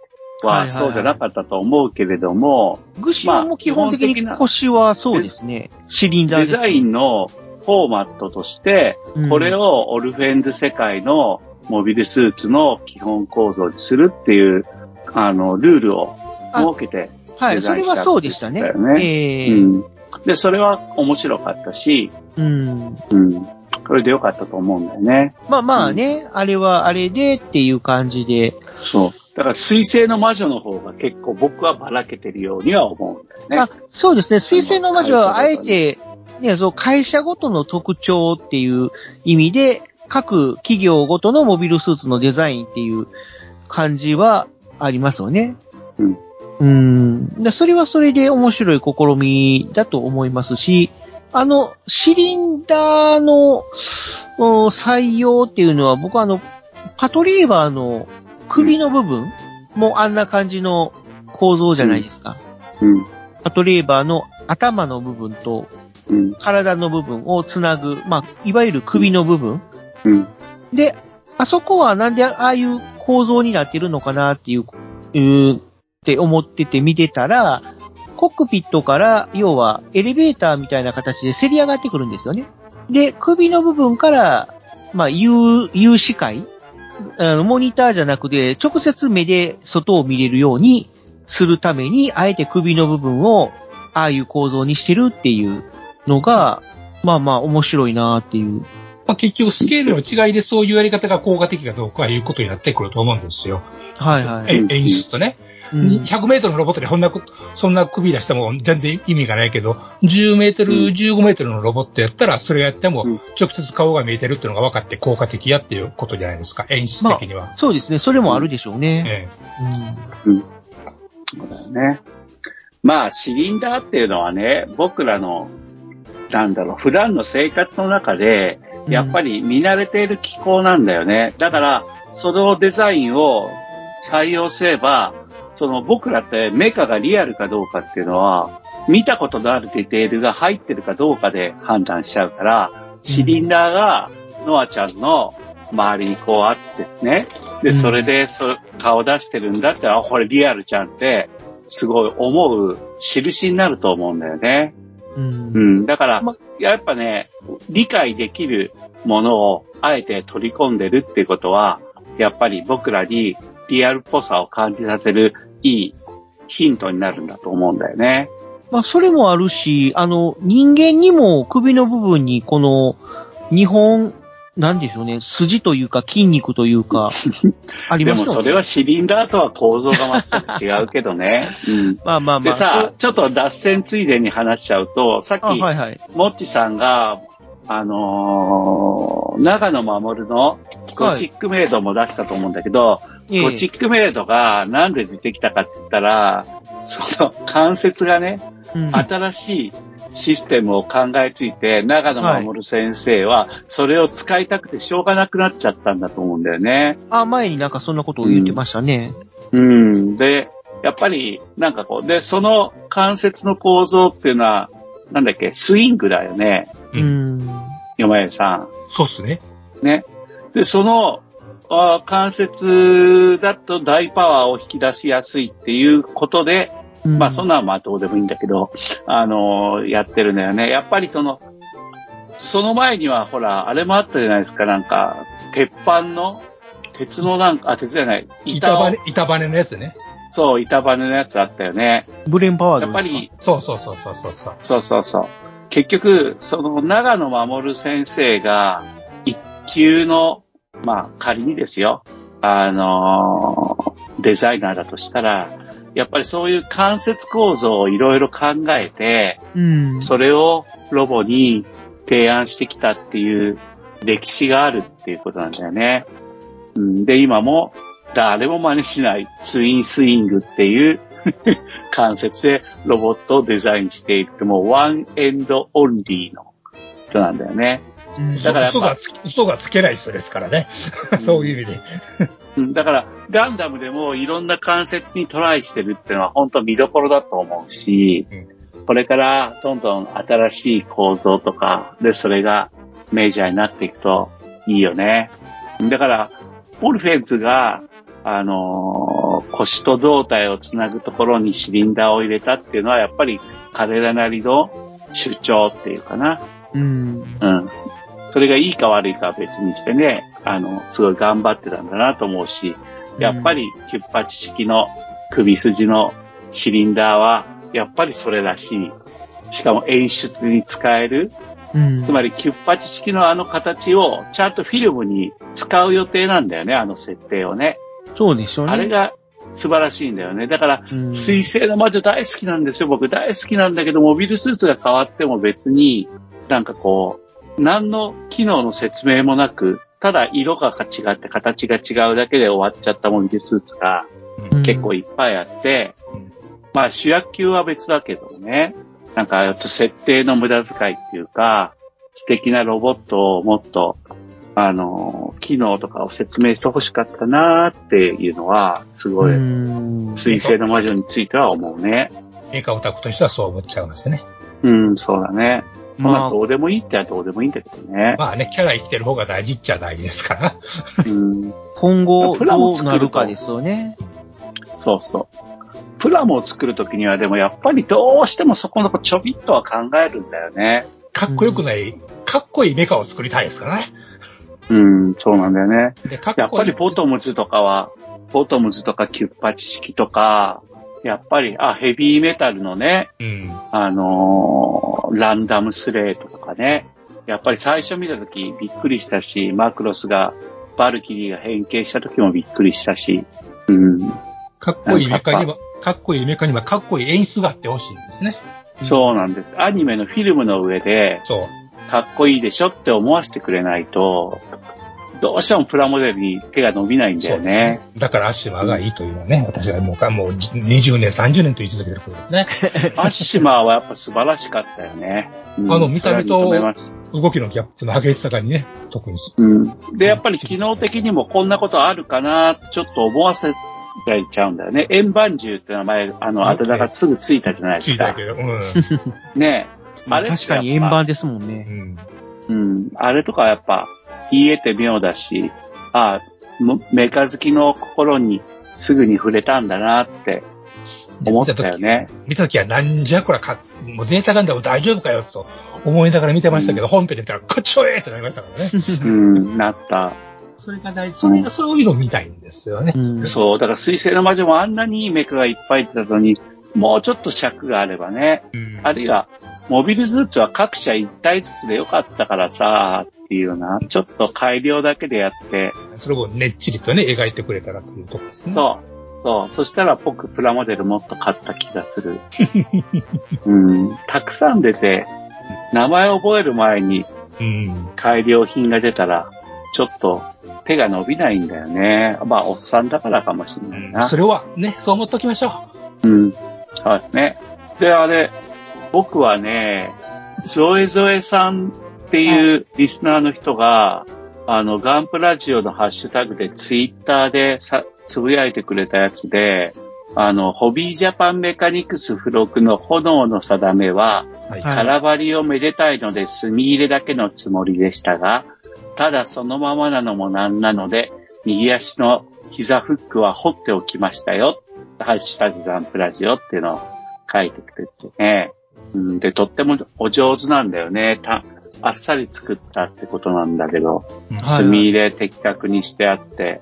いはいははいそうじゃなかったと思うけれども、グシオンも基本的に腰はそうですね。シリンダーです。デザインのフォーマットとしてうん、これをオルフェンズ世界のモビルスーツの基本構造にするっていう、あの、ルールを設けて、はい、それはそうでしたね。ねええうん。で、それは面白かったし、うん。うん。これで良かったと思うんだよね。まあまあね、あれはあれでっていう感じで。そう。だから、水星の魔女の方が結構僕はばらけてるようには思うんだよね。あ、そうですね。水星の魔女はあえて、ね、そう、会社ごとの特徴っていう意味で、各企業ごとのモビルスーツのデザインっていう感じはありますよね。うん。うん。でそれはそれで面白い試みだと思いますし、あの、シリンダーのお採用っていうのは、僕はあの、パトリーバーの首の部分もあんな感じの構造じゃないですか。うん。パトレーバーの頭の部分とうん。体の部分をつなぐ、まあ、いわゆる首の部分。うん。で、あそこはなんでああいう構造になってるのかなっていう、うーって思ってて見てたら、コックピットから、要はエレベーターみたいな形でせり上がってくるんですよね。で、首の部分から、まあ、有、有視界あの、モニターじゃなくて、直接目で外を見れるようにするために、あえて首の部分を、ああいう構造にしてるっていうのが、まあまあ面白いなっていう。まあ、結局スケールの違いでそういうやり方が効果的かどうかはいうことになってくると思うんですよ。はいはい。え演出とね。うん100メートルのロボットでこんなこ、そんな首出しても全然意味がないけど、10メートル、15メートルのロボットやったら、それやっても直接顔が見えてるっていうのが分かって効果的やっていうことじゃないですか、演出的には。そうですね。それもあるでしょうね。えうん。そうだよね。まあ、シリンダーっていうのはね、僕らの、なんだろう、普段の生活の中で、やっぱり見慣れている機構なんだよね。だから、そのデザインを採用すれば、その僕らってメカがリアルかどうかっていうのは、見たことのあるディテールが入ってるかどうかで判断しちゃうから、シリンダーがノアちゃんの周りにこうあってね、で、それでそ顔出してるんだったら、あ、これリアルちゃんって、すごい思う印になると思うんだよね。うん。うん。だから、やっぱね、理解できるものをあえて取り込んでるってことは、やっぱり僕らにリアルっぽさを感じさせるいいヒントになるんだと思うんだよね。まあ、それもあるし、あの、人間にも首の部分にこの、日本、なんでしょうね、筋というか筋肉というか、ありでますよね。もそれはシリンダーとは構造が全く違うけどね。うん。まあまあまあ。でさ、ちょっと脱線ついでに話しちゃうと、さっき、あはいはい。もっちさんが、あのー長野守のゴチックメイドも出したと思うんだけど、ええゴチックメイドがなんで出てきたかって言ったら、その関節がね、うん新しいシステムを考えついて、長野守先生はそれを使いたくてしょうがなくなっちゃったんだと思うんだよね。あ、前になんかそんなことを言ってましたね。うん。で、やっぱり、なんかこう、で、その関節の構造っていうのは、なんだっけ、スイングだよね。うん。山屋さん。そうっすね。ね。で、その、あ関節だと大パワーを引き出しやすいっていうことで、うんまあそんなんはまあどうでもいいんだけど、あのやってるんだよね。やっぱりその、その前にはほら、あれもあったじゃないですか、なんか、鉄板の、鉄のなんか、あ、鉄じゃない、板を板バネ、板バネのやつね。そう、板バネのやつあったよね。ブレンパワーやっぱり、そうそうそうそうそうそう。そうそうそう。結局、その長野守先生が一級の、まあ仮にですよ、あのーデザイナーだとしたら、やっぱりそういう関節構造をいろいろ考えて、うん。それをロボに提案してきたっていう歴史があるっていうことなんだよね。うん、で、今も誰も真似しないツインスイングっていう関節でロボットをデザインしているってもう one and only の人なんだよね。だから嘘がつ、嘘がつけない人ですからね。そういう意味で。うんだから、ガンダムでもいろんな関節にトライしてるっていうのは本当見どころだと思うし、これからどんどん新しい構造とかでそれがメジャーになっていくといいよね。だから、オルフェンズが、あのー腰と胴体をつなぐところにシリンダーを入れたっていうのはやっぱり彼らなりの主張っていうかな。うん。うん。それがいいか悪いかは別にしてね、あの、すごい頑張ってたんだなと思うし、やっぱりキュッパチ式の首筋のシリンダーは、やっぱりそれらしい。しかも演出に使える。うん。つまりキュッパチ式のあの形をちゃんとフィルムに使う予定なんだよね、あの設定をね。そうでしょうね。あれが素晴らしいんだよね。だから、うん水星の魔女大好きなんですよ。僕大好きなんだけど、モビルスーツが変わっても別に、なんかこう、何の機能の説明もなく、ただ色が違って形が違うだけで終わっちゃったモビルスーツがうん結構いっぱいあって、まあ主役級は別だけどね、なんか設定の無駄遣いっていうか、素敵なロボットをもっと、あの、機能とかを説明してほしかったなーっていうのは、すごい、うん。水星の魔女については思うね。メーカーオタクとしてはそう思っちゃいますね。うん、そうだね。まあ、まあどうでもいいってはどうでもいいんだけどね。まあね、キャラ生きてる方が大事っちゃ大事ですから。うん、今後プラどうモ作るとなるかですよね。そうそう。プラモを作るときにはでもやっぱりどうしてもそこのちょびっとは考えるんだよね。かっこよくない、かっこいいメカを作りたいですからね。うん、そうなんだよね。でかっやっぱりボトムズとかは、ボトムズとかキュッパチ式とか、やっぱり、あ、ヘビーメタルのね、うん。あのーランダムスレートとかね。やっぱり最初見たときびっくりしたし、マクロスが、バルキリーが変形したときもびっくりしたし。うん。かっこいいメカには、かっこいいメカにはかっこいい演出があってほしいんですね。そうなんです。アニメのフィルムの上で、そう。かっこいいでしょって思わせてくれないと、どうしてもプラモデルに手が伸びないんだよね。だからアッシマーがいいというのはね、私はもうか、もう20年、30年と言い続けてることですね。アッシマーはやっぱ素晴らしかったよね。うんあの見た目と動きのギャップの激しさがにね、特に。うん。で、やっぱり機能的にもこんなことあるかなちょっと思わせられちゃうんだよね。円盤銃って名前、あの、あだ名がすぐついたじゃないですか。ついたけど、うん。ねえ。あれ確かに円盤ですもんね。うん。あれとかやっぱ、言えて妙だし、あもメカ好きの心にすぐに触れたんだなって思ったよね。見たときはなんじゃこらか、もうゼータガンダム大丈夫かよと思いながら見てましたけど、本編で見たら、かっちょええってなりましたからね。うん、なった。それが大事。それがそういうの見たいんですよね。そう、だから水星の魔女もあんなにいいメカがいっぱい出たのに、もうちょっと尺があればね。あるいは、モビルスーツは各社一体ずつでよかったからさ、っていうような、ちょっと改良だけでやって、それをねっちりとね、描いてくれたらというところですね。そう。そう。そしたら僕プラモデルもっと買った気がする。うん。たくさん出て、名前覚える前にうん。改良品が出たら、ちょっと手が伸びないんだよね。まあ、おっさんだからかもしれないな。それはね、そう思っておきましょう。うん。そうですね。で、あれ、僕はね、ゾエゾエさんっていうリスナーの人が、あの、ガンプラジオのハッシュタグでツイッターでさ、つぶやいてくれたやつで、あの、ホビージャパンメカニクス付録の炎の定めは、はい。空張りをめでたいので墨入れだけのつもりでしたが、ただそのままなのもなんなので、右足の膝フックは掘っておきましたよ。ハッシュタグガンプラジオっていうのを書いてくれてね。うん、で、とってもお上手なんだよね。たあっさり作ったってことなんだけど、墨入れ的確にしてあって、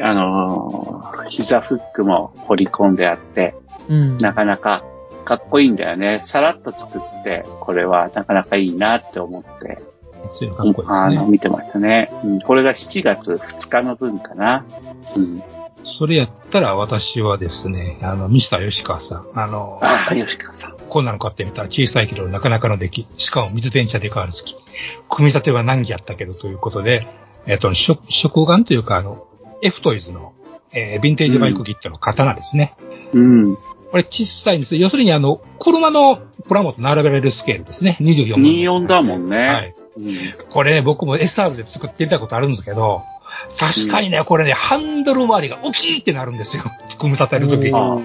あのー膝フックも掘り込んであって、うん。なかなかかっこいいんだよね。さらっと作って、これはなかなかいいなって思って、そういうのかっこいいですあの、ね。見てましたね。うん、これが7月2日の分かな。うん。それやったら私はですね、あの、ミスター吉川さん、あの、ああ、吉川さん。こんなの買ってみたら小さいけどなかなかの出来、しかも水電車で変わる好き。組み立ては難儀やったけどということで、えっ、と、食、食玩というか、あの、F トイズの、えー、ヴィンテージバイクキットの刀ですね。うん。これ小さいんです。要するにあの、車のプラモと並べられるスケールですね。24 24だもんね。はい。うん。これね、僕も SR で作ってみたことあるんですけど、確かにね、これね、ハンドル周りが大きいってなるんですよ。組み立てるときに。あ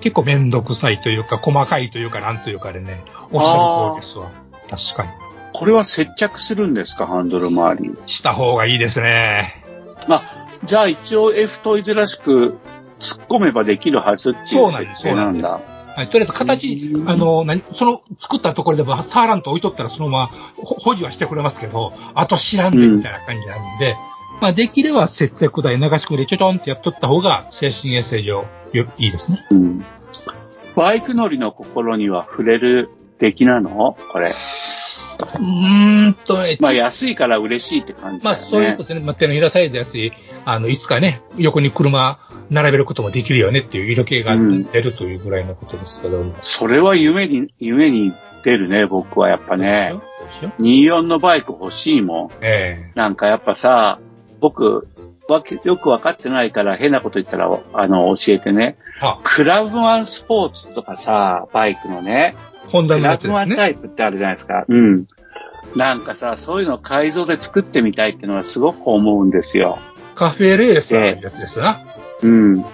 結構めんどくさいというか、細かいというか、なんというかでね、おっしゃる通りですわ。確かに。これは接着するんですか、ハンドル周り？した方がいいですね。あ、じゃあ一応 F トイズらしく突っ込めばできるはずっていうそうなんです設定なんだ。はい、とりあえず形、あの、何、その作ったところでも触らんと置いとったらそのままほ保持はしてくれますけど、あと知らんでみたいな感じなんで、まあできれば接着剤流し込みでちょちょんってやっとった方が精神衛生上よいいですね。うん。バイク乗りの心には触れる出来なの？これ。うーんとね、まあ安いから嬉しいって感じだまあ。そういうことですね。まあ手のひらサイズだし、あの、いつかね、横に車並べることもできるよねっていう色気が出るというぐらいのことですけども。それは夢に、夢に出るね、僕はやっぱね。そうでしょ24のバイク欲しいもん。えなんかやっぱさ、僕、わけよくわかってないから変なこと言ったら、あの、教えてね。クラブワンスポーツとかさ、バイクのね、ホンダクラブワンのやつですね。タイプってあるじゃないですか。うん。なんかさ、そういうの改造で作ってみたいっていうのはすごく思うんですよ。カフェレーサーのやつですな。うん。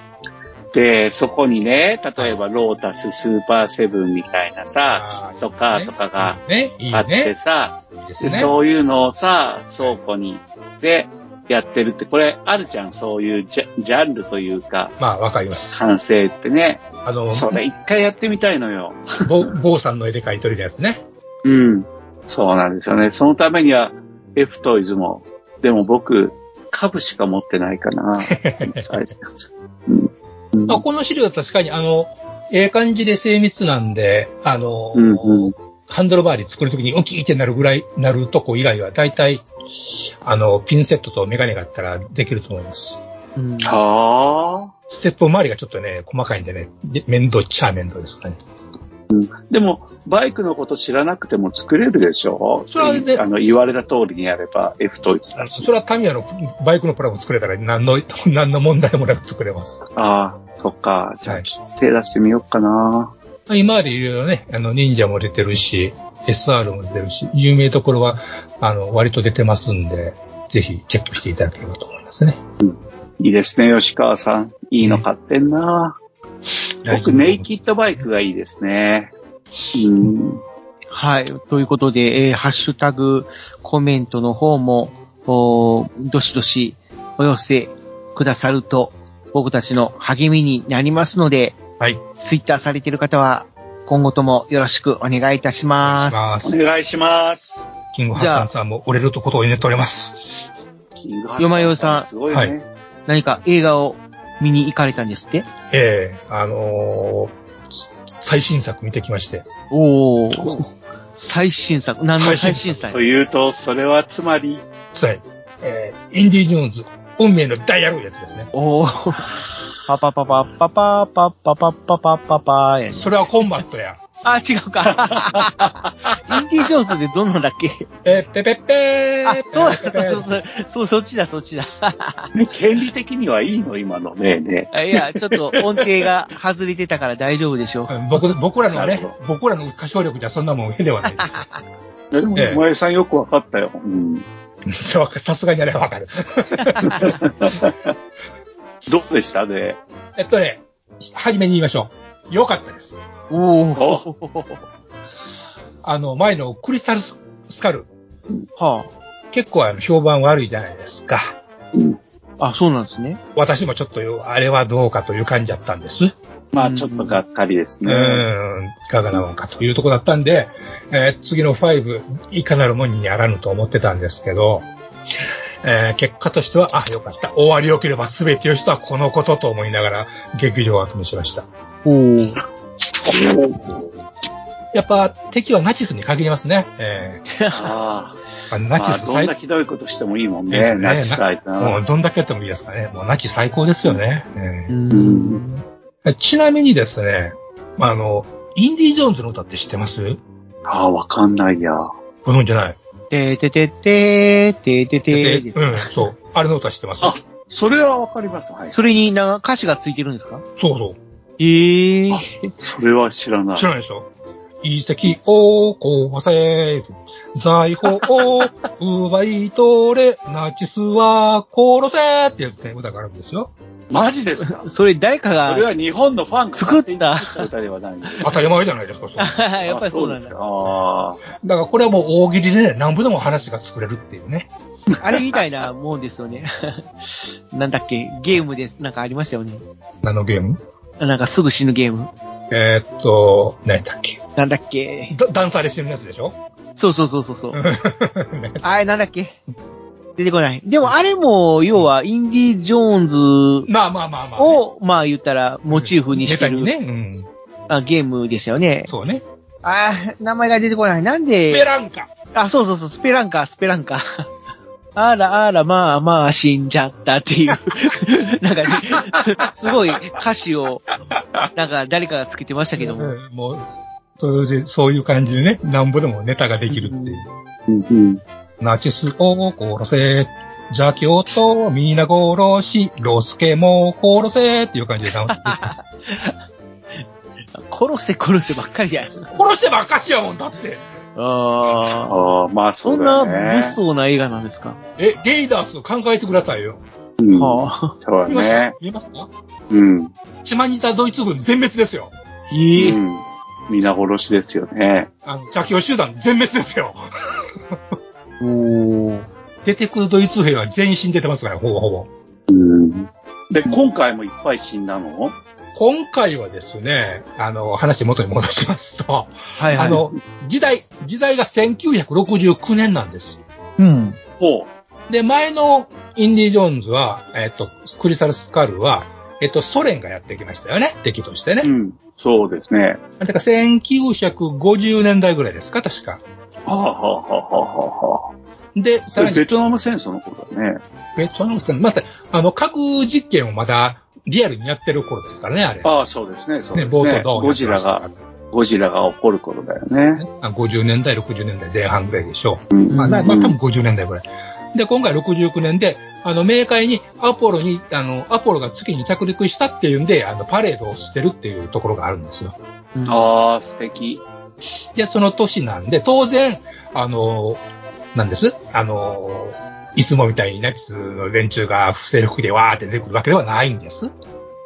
で、そこにね、例えばロータススーパーセブンみたいなさ、キットカーとかがあってね。さ。そういうのをさ、倉庫にでやってるって、これあるじゃん、そういうジャジャンルというか、まあ、わかります。完成ってね。あの、それ一回やってみたいのよ。ぼ坊さんの絵で描いてるやつね。うん。そうなんですよね。そのためには F トイズも、でも僕、株しか持ってないかな。うんうんまあ、この資料は確かに、あの、ええ感じで精密なんで、あの、うんうんハンドルバーリ作るときに大きいってなるぐらい、なるとこ以外は、だいたい、あの、ピンセットとメガネがあったらできると思います。うんはあ。ステップ周りがちょっとね、細かいんでね、で面倒っちゃ面倒ですからね。でも、バイクのこと知らなくても作れるでしょ？それはねあの、言われた通りにやれば F トイズだし。それはタミヤのバイクのプラモ作れたら何の、何の問題もなく作れます。ああ、そっか。じゃあ、はい手出してみようかな。今までいろいろね、あの、忍者も出てるし、SR も出てるし、有名どころは、あの、割と出てますんで、ぜひチェックしていただければと思いますね。いいですね、吉川さん。いいの買ってんな。僕、ネイキッドバイクがいいですね。うん。はい。ということで、えーハッシュタグ、コメントの方も、おーどしどしお寄せくださると、僕たちの励みになりますので、はい。ツイッターされている方は、今後ともよろしくお願いいたします。お願いします。キングハッサンさんも折れるとことを祈っております。キングハッよまよさんすごいね。はい何か映画を見に行かれたんですって？ええあのー最新作見てきまして。おー。最新作？何の最新作？というと、それはつまり、はい。えーインディ・ジョーンズ、運命のダイヤルやつですね。おー。パパパパパパパパパパパパパやね。それはコンバットや。あ、違うか。インディ・ジョーンズでどんなんだっけえー、ペペッペーあ、そうだ、そうそう、そう、そっちだ、そっちだ。権利的にはいいの今のねね。いや、ちょっと音程が外れてたから大丈夫でしょう。僕僕らのね、僕らの歌唱力じゃそんなもんではないです。でも、お前さんよくわかったよ。うん。さすがにあれはわかる。どうでしたね？えっとね、初めに言いましょう。良かったです。おお。あの、前のクリスタルスカル。は結構あの、評判悪いじゃないですか。あ。あ、そうなんですね。私もちょっとよ、あれはどうかという感じだったんです。まあ、ちょっとがっかりですうね。ん、いかがなもんかというところだったんで、えー次の5、いかなるもんにあらぬと思ってたんですけど、えー結果としては、あ、よかった。終わりよければ全てよしとはこのことと思いながら、劇場を後にしました。おお。やっぱ、敵はナチスに限りますね。えあー、あ。ナチス最まあどんなひどいことしてもいいもんね。ねナチス相手なもはうどんだけやってもいいですからね。もうナチス最高ですよね。えーうん。ちなみにですね、まあ、あの、インディ・ジョーンズの歌って知ってます？ああ、わかんないや。ご存知ない？てててててててですうん、そう。あれの歌知ってますあ、それはわかります。はい。それになんか歌詞がついてるんですか？そうそう。ええあそれは知らない。知らないでしょ遺跡を壊せ、財宝を奪い取れ、ナチスは殺せっていう、ね、歌があるんですよ。マジですか？それ誰かが、それは日本のファンが作った歌ではない。当たり前じゃないですか、それ やっぱりそうなんだ。あですか。あだからこれはもう大喜利でね、何部でも話が作れるっていうね。あれみたいなもんですよね。なんだっけ、ゲームです。なんかありましたよね。何のゲーム？なんかすぐ死ぬゲーム。えーっと、何やっけ？なんだっけ？だダンサーで死ぬやつでしょ？そうそうそうそうそう。あれなんだっけ？出てこない。でもあれも、要は、インディ・ジョーンズまあまあまあまあ、ね。を、まあ言ったら、モチーフにしてる、ネタにね。うん。あゲームでしたよね。そうね。あー名前が出てこない。なんスペで、ランカ。あ、そうそうそう、スペランカ、スペランカ。あらあら、まあまあ、死んじゃったっていう。なんかね、すごい歌詞を、なんか誰かがつけてましたけども。うんもう、そういう、そういう感じでね、なんぼでもネタができるっていう。うんうん。ナチスを殺せ、邪教と皆殺し、ロスケも殺せっていう感じでな 殺せ殺せばっかりや。殺してばっかしやもん、だって。ああ。まあそそなうんだよね。物騒な映画なんですか？え、レイダースを考えてくださいよ。うん。はあ。そうだ見ました？ね。見えますかうん。血まにたドイツ軍全滅ですよ。ええうん。皆殺しですよね。あの、邪教集団全滅ですよ。おー。出てくるドイツ兵は全員死んでてますから、ほぼほぼ。うん。で、今回もいっぱい死んだの？今回はですね、あの、話元に戻しますと、はいはい。あ、の、時代、時代が1969年なんです。うん。ほで、前のインディ・ジョーンズは、えっと、クリスタル・スカルは、えっと、ソ連がやってきましたよね、敵としてう。うね。ん。そうですね。だから1950年代ぐらいですか、確か。はあ、はあはあはあはあ、で、さらに、ベトナム戦争の頃だね。ベトナム戦、また、あの、核実験をまだリアルにやってる頃ですからね、あれ。ああ、そうですね。そうね、ですね。冒頭ドーンゴジラが、ゴジラが起こる頃だよね。あ50年代、60年代前半ぐらいでしょうう。まあ、なまあ、多分50年代ぐらい。で、今回69年で、あの、明快にアポロに、あの、アポロが月に着陸したっていうんで、あの、パレードをしてるっていうところがあるんですよ。ああ、素敵。で、その年なんで、当然、あの、なんです？あの、いつもみたいにナチスの連中が不正服でわーって出てくるわけではないんです。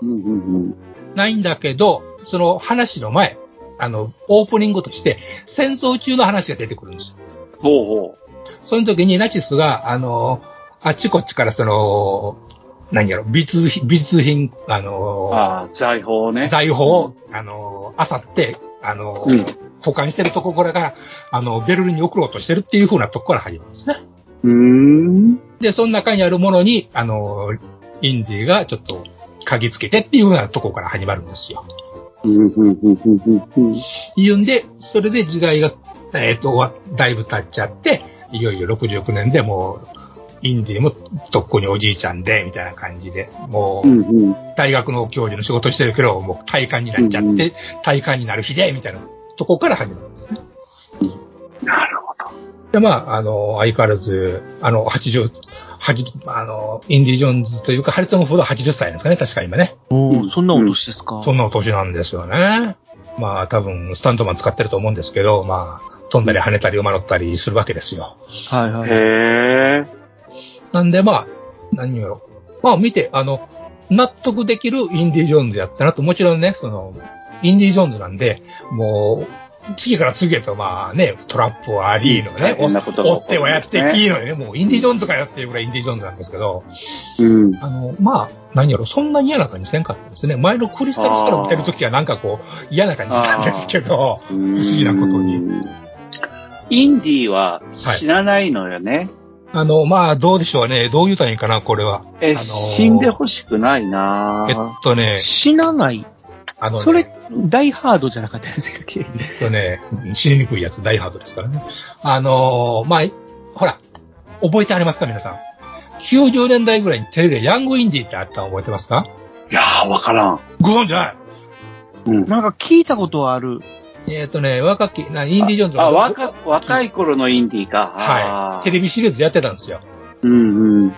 うんうんうん。ないんだけど、その話の前、あの、オープニングとして、戦争中の話が出てくるんですよ。ほうほその時にナチスが、あの、あっちこっちからその、何やろ、美術品、美術品、あう。の、ああ、財宝をね。財宝を、あの、あさって、あの、うん保管してるところから、あの、ベルリンに送ろうとしてるっていう風なとこから始まるんですね。うーん。で、その中にあるものに、あの、インディがちょっと嗅ぎつけてっていう風なところから始まるんですよ。言うんで、それで時代が、えっ、と、わだいぶ経っちゃって、いよいよ69年でもう、インディもとっくにおじいちゃんで、みたいな感じで、もう。大学の教授の仕事してるけど、もう体感になっちゃって、体感になる日で、みたいなとこから始まるんですね。なるほど。で、まあ、あの、相変わらず、あの、80、80あの、インディ・ジョーンズというか、ハリソン・フォードは80歳ですかね、確か今ね。おー、うんそんなお年ですか。そんなお年なんですよね。まあ、多分、スタントマン使ってると思うんですけど、まあ、飛んだり跳ねたり馬乗ったりするわけですよ。はいはい。へえ。なんで、まあ、何やろ。まあ、見て、あの、納得できるインディ・ジョーンズやったなと、もちろんね、その、インディ・ジョーンズなんで、もう、次から次へとまあね、トラップはありのね、大変なことが起こるんですね追ってはやってきのね、もうインディ・ジョーンズかよっていうぐらいインディ・ジョーンズなんですけど、うん。あの、まあ、何やろ、そんなに嫌な感じせんかったですね。前のクリスタルスカル見てるときはなんかこう、嫌な感じしたんですけど、不不思議なことに。インディは死なないのよね。あの、まあ、どうでしょうね。どう言うたらいいかな、これは。え、あのー死んでほしくないなえっとね、死なない。あのね、それ、ダイハードじゃなかったですか？えっとね、死ににくいやつ、ダイハードですからね。あのーまあ、ほら、覚えてありますか、皆さん？90年代ぐらいにテレビでヤングインディってあったの覚えてますか？いやー、わからん。ご存知ない？うん。なんか聞いたことはある。えっとね、若き、なインディ・ジョーンズのあ、若、若い頃のインディか。はい。テレレビシリーズやってたんですよ。ビ。うんうん。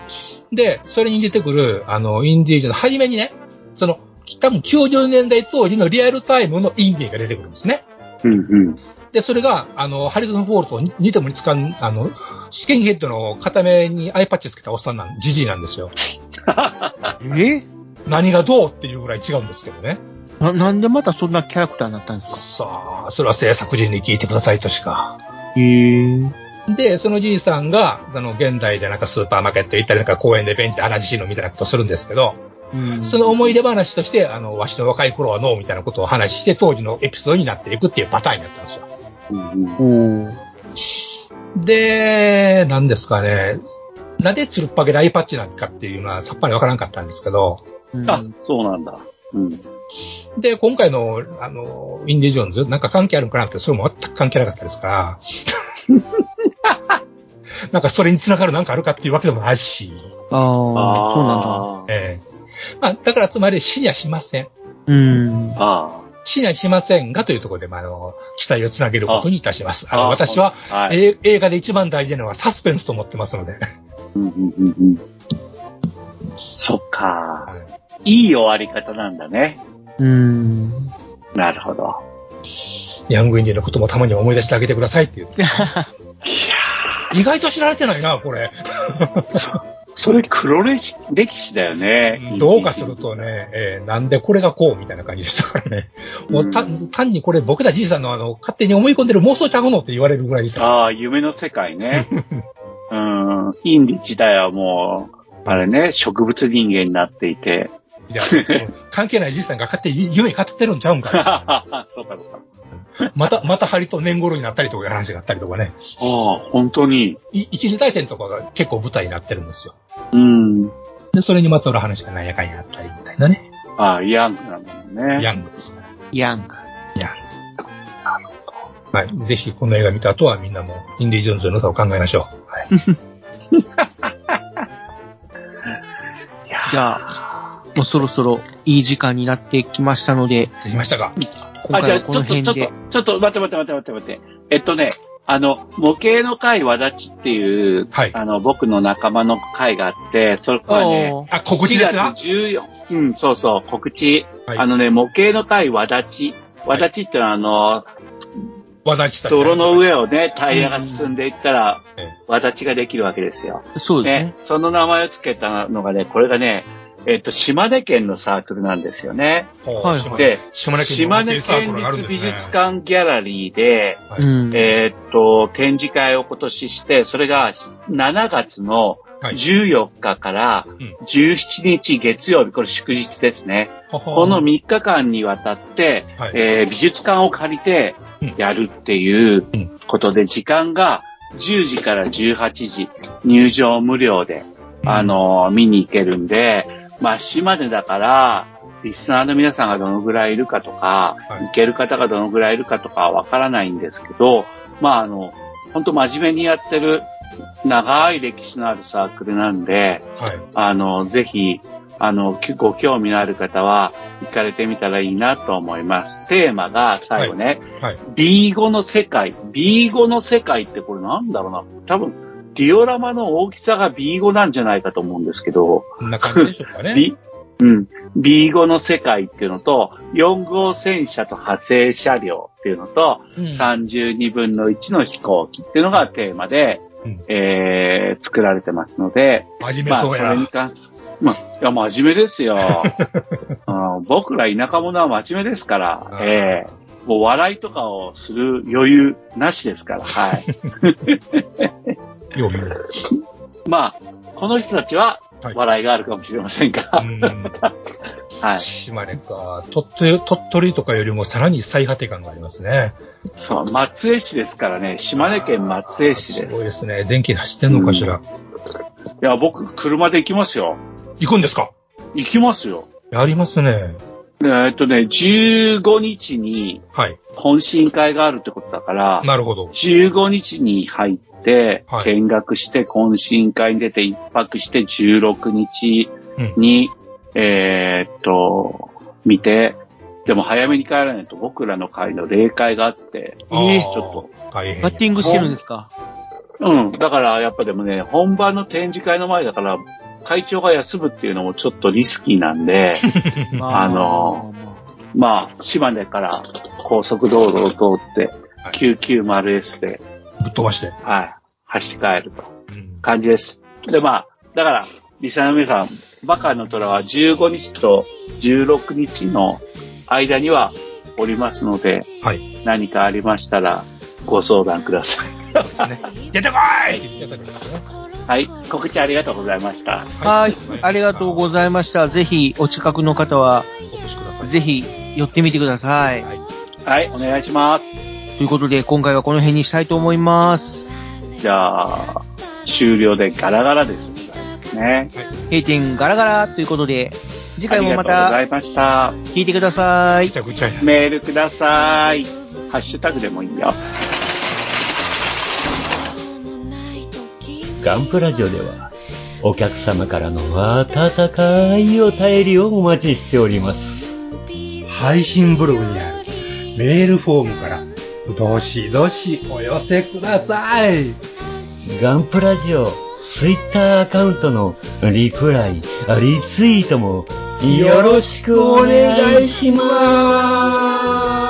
で、それに出てくる、あの、インディージョンの初めにね、その、多分90年代当時のリアルタイムのインディーが出てくるんですね。うんうん。で、それが、あの、ハリソン・フォールと似似ても似つかん、あの、スキンヘッドの片目にアイパッチつけたおっさんなん、ジジイなんですよ。え 何がどうっていうぐらい違うんですけどね。な、なんでまたそんなキャラクターになったんですさあ、それは制作人に聞いてくださいとしか。かへえ。で、そのじいさんが、あの、現代でなんかスーパーマーケット行ったり、なんか公園でベンチで話しのみたいなことするんですけど、うん。その思い出話として、あの、わしの若い頃はノーみたいなことを話して、当時のエピソードになっていくっていうパターンになったんですよ。うんうん。おーで、なんですかね、なんでつるっぱげでアイパッチなんかっていうのはさっぱりわからんかったんですけど、うんあ、そうなんだ。うん。で、今回の、あの、インディ・ジョーンズ、なんか関係あるんかなって、それも全く関係なかったですから、なんかそれに繋がるなんかあるかっていうわけでもないし、ああ、そうなんだ。あーええまあ、だからつまり死にはしません。うん。あ死にはしませんがというところで、まあ、あの、期待をつなげることにいたします。あの、あ私は、あ。はい。え映画で一番大事なのはサスペンスと思ってますので。うんうんうんうん。そっか。いい終わり方なんだね。うん。なるほど。ヤングインディのこともたまには思い出してあげてくださいっていう。意外と知られてないな、これ。それ黒歴史歴史だよね。どうかするとね、えーなんでこれがこうみたいな感じでしたからね。もう単単にこれ僕らじいさんのあの、勝手に思い込んでる妄想ちゃうのって言われるぐらいでした。ああ、夢の世界ね。うん。インディ自体はもう、あれね、植物人間になっていて。いや、関係ないじいさんが勝手に夢語ってるんちゃうんか。そうかそうか。また、また針と年頃になったりとかいう話があったりとかね。ああ、本当に。い一次大戦とかが結構舞台になってるんですよ。うん。で、それにまつわる話がなんやかんやあったりみたいなね。ああ、ヤングなんだもんね。ヤングですね。ヤング。ヤング。はい。ぜひこの映画見た後はみんなもインディ・ジョーンズの良さを考えましょう。はい。じゃあ、もうそろそろいい時間になってきましたので、できましたか？あ、じゃあ、今回はこちょっと、ちょっとの辺で。、ちょっと、待って待って待って待って待って。えっとね、あの、模型の会わだちっていう、はいあの、僕の仲間の会があって、それはね、あ、告知です4が月14、うん、そうそう、告知。はいあのね、模型の会わだち。わだちってのは、あの、わだち泥の上をね、タイヤが進んでいったらええ、わだちができるわけですよ。そうですねね。、その名前を付けたのがね、これがね、えっと、島根県のサークルなんですよね。はいで、島根。県島根のサーク県ルがあるんですね立美術館ギャラリーで、はい。うん。えーっと、展示会を今年して、それが7月のはい。14日からうん。17日月曜日、これ祝日ですね。この3日間にわたって、はい。えー美術館を借りてうん。やるっていううん。ことで、時間が10時から18時、入場無料で、あのー見に行けるんで、まあ、島根だから、リスナーの皆さんがどのぐらいいるかとか、はい行ける方がどのぐらいいるかとかはわからないんですけど、まあ、あの、本当真面目にやってる長い歴史のあるサークルなんで、はい。あの、ぜひ、あの、きご興味のある方は行かれてみたらいいなと思います。テーマが最後ね、はい。B5 の世界。B5 の世界ってこれなんだろうな。多分、ディオラマの大きさが B5 なんじゃないかと思うんですけど、こんな感じでしょうかね。B、うん。B5 の世界っていうのと、4号戦車と派生車両っていうのと、うん32分の1の飛行機っていうのがテーマで、うんえー、作られてますので、真面目まあ、そうや。それに関すまあ、いや、真面目ですよ。うん僕ら田舎者は真面目ですから、ええもう笑いとかをする余裕なしですから、はい。まあ、この人たちははい笑いがあるかもしれませんが、はい。島根か。鳥取、鳥取とかよりもさらに最果て感がありますね。そう、松江市ですからね、島根県松江市です。すごいですね。電気走ってんのかしら。いや、僕、車で行きますよ。行くんですか？行きますよ。やりますね。でえっとね、15日にはい。懇親会があるってことだから、なるほど。15日に入ってはい、見学して、懇親会に出て一泊して、16日に、えーっと、見て、でも早めに帰らないと僕らの会の例会があって、ええちょっと、大変。バッティングしてるんですか？うん。だから、やっぱでもね、本番の展示会の前だから、会長が休むっていうのもちょっとリスキーなんで、あの、まあ、島根から高速道路を通って、990S で、ぶっ飛ばして。はい、走って帰ると。感じです。で、まあ、だから、リサの皆さん、バカの虎は15日と16日の間にはおりますので、はい。何かありましたらご相談ください。出てこいって言ってたけどね。はい、告知ありがとうございました。はい。ありがとうございました。ぜひ、お近くの方は、ぜひ、寄ってみてください。はい、お願いします。ということで、今回はこの辺にしたいと思います。じゃあ、終了でガラガラですね。閉店ガラガラということで、次回もまありがとうござたいました。聞いてください。メールください。ハッシュタグでもいいよ。ガンプラジオでは、お客様からの温かいお便りをお待ちしております。配信ブログにあるメールフォームから、どしどしお寄せください。ガンプラジオ、ツイッターアカウントのリプライ、リツイートもよろしくお願いします。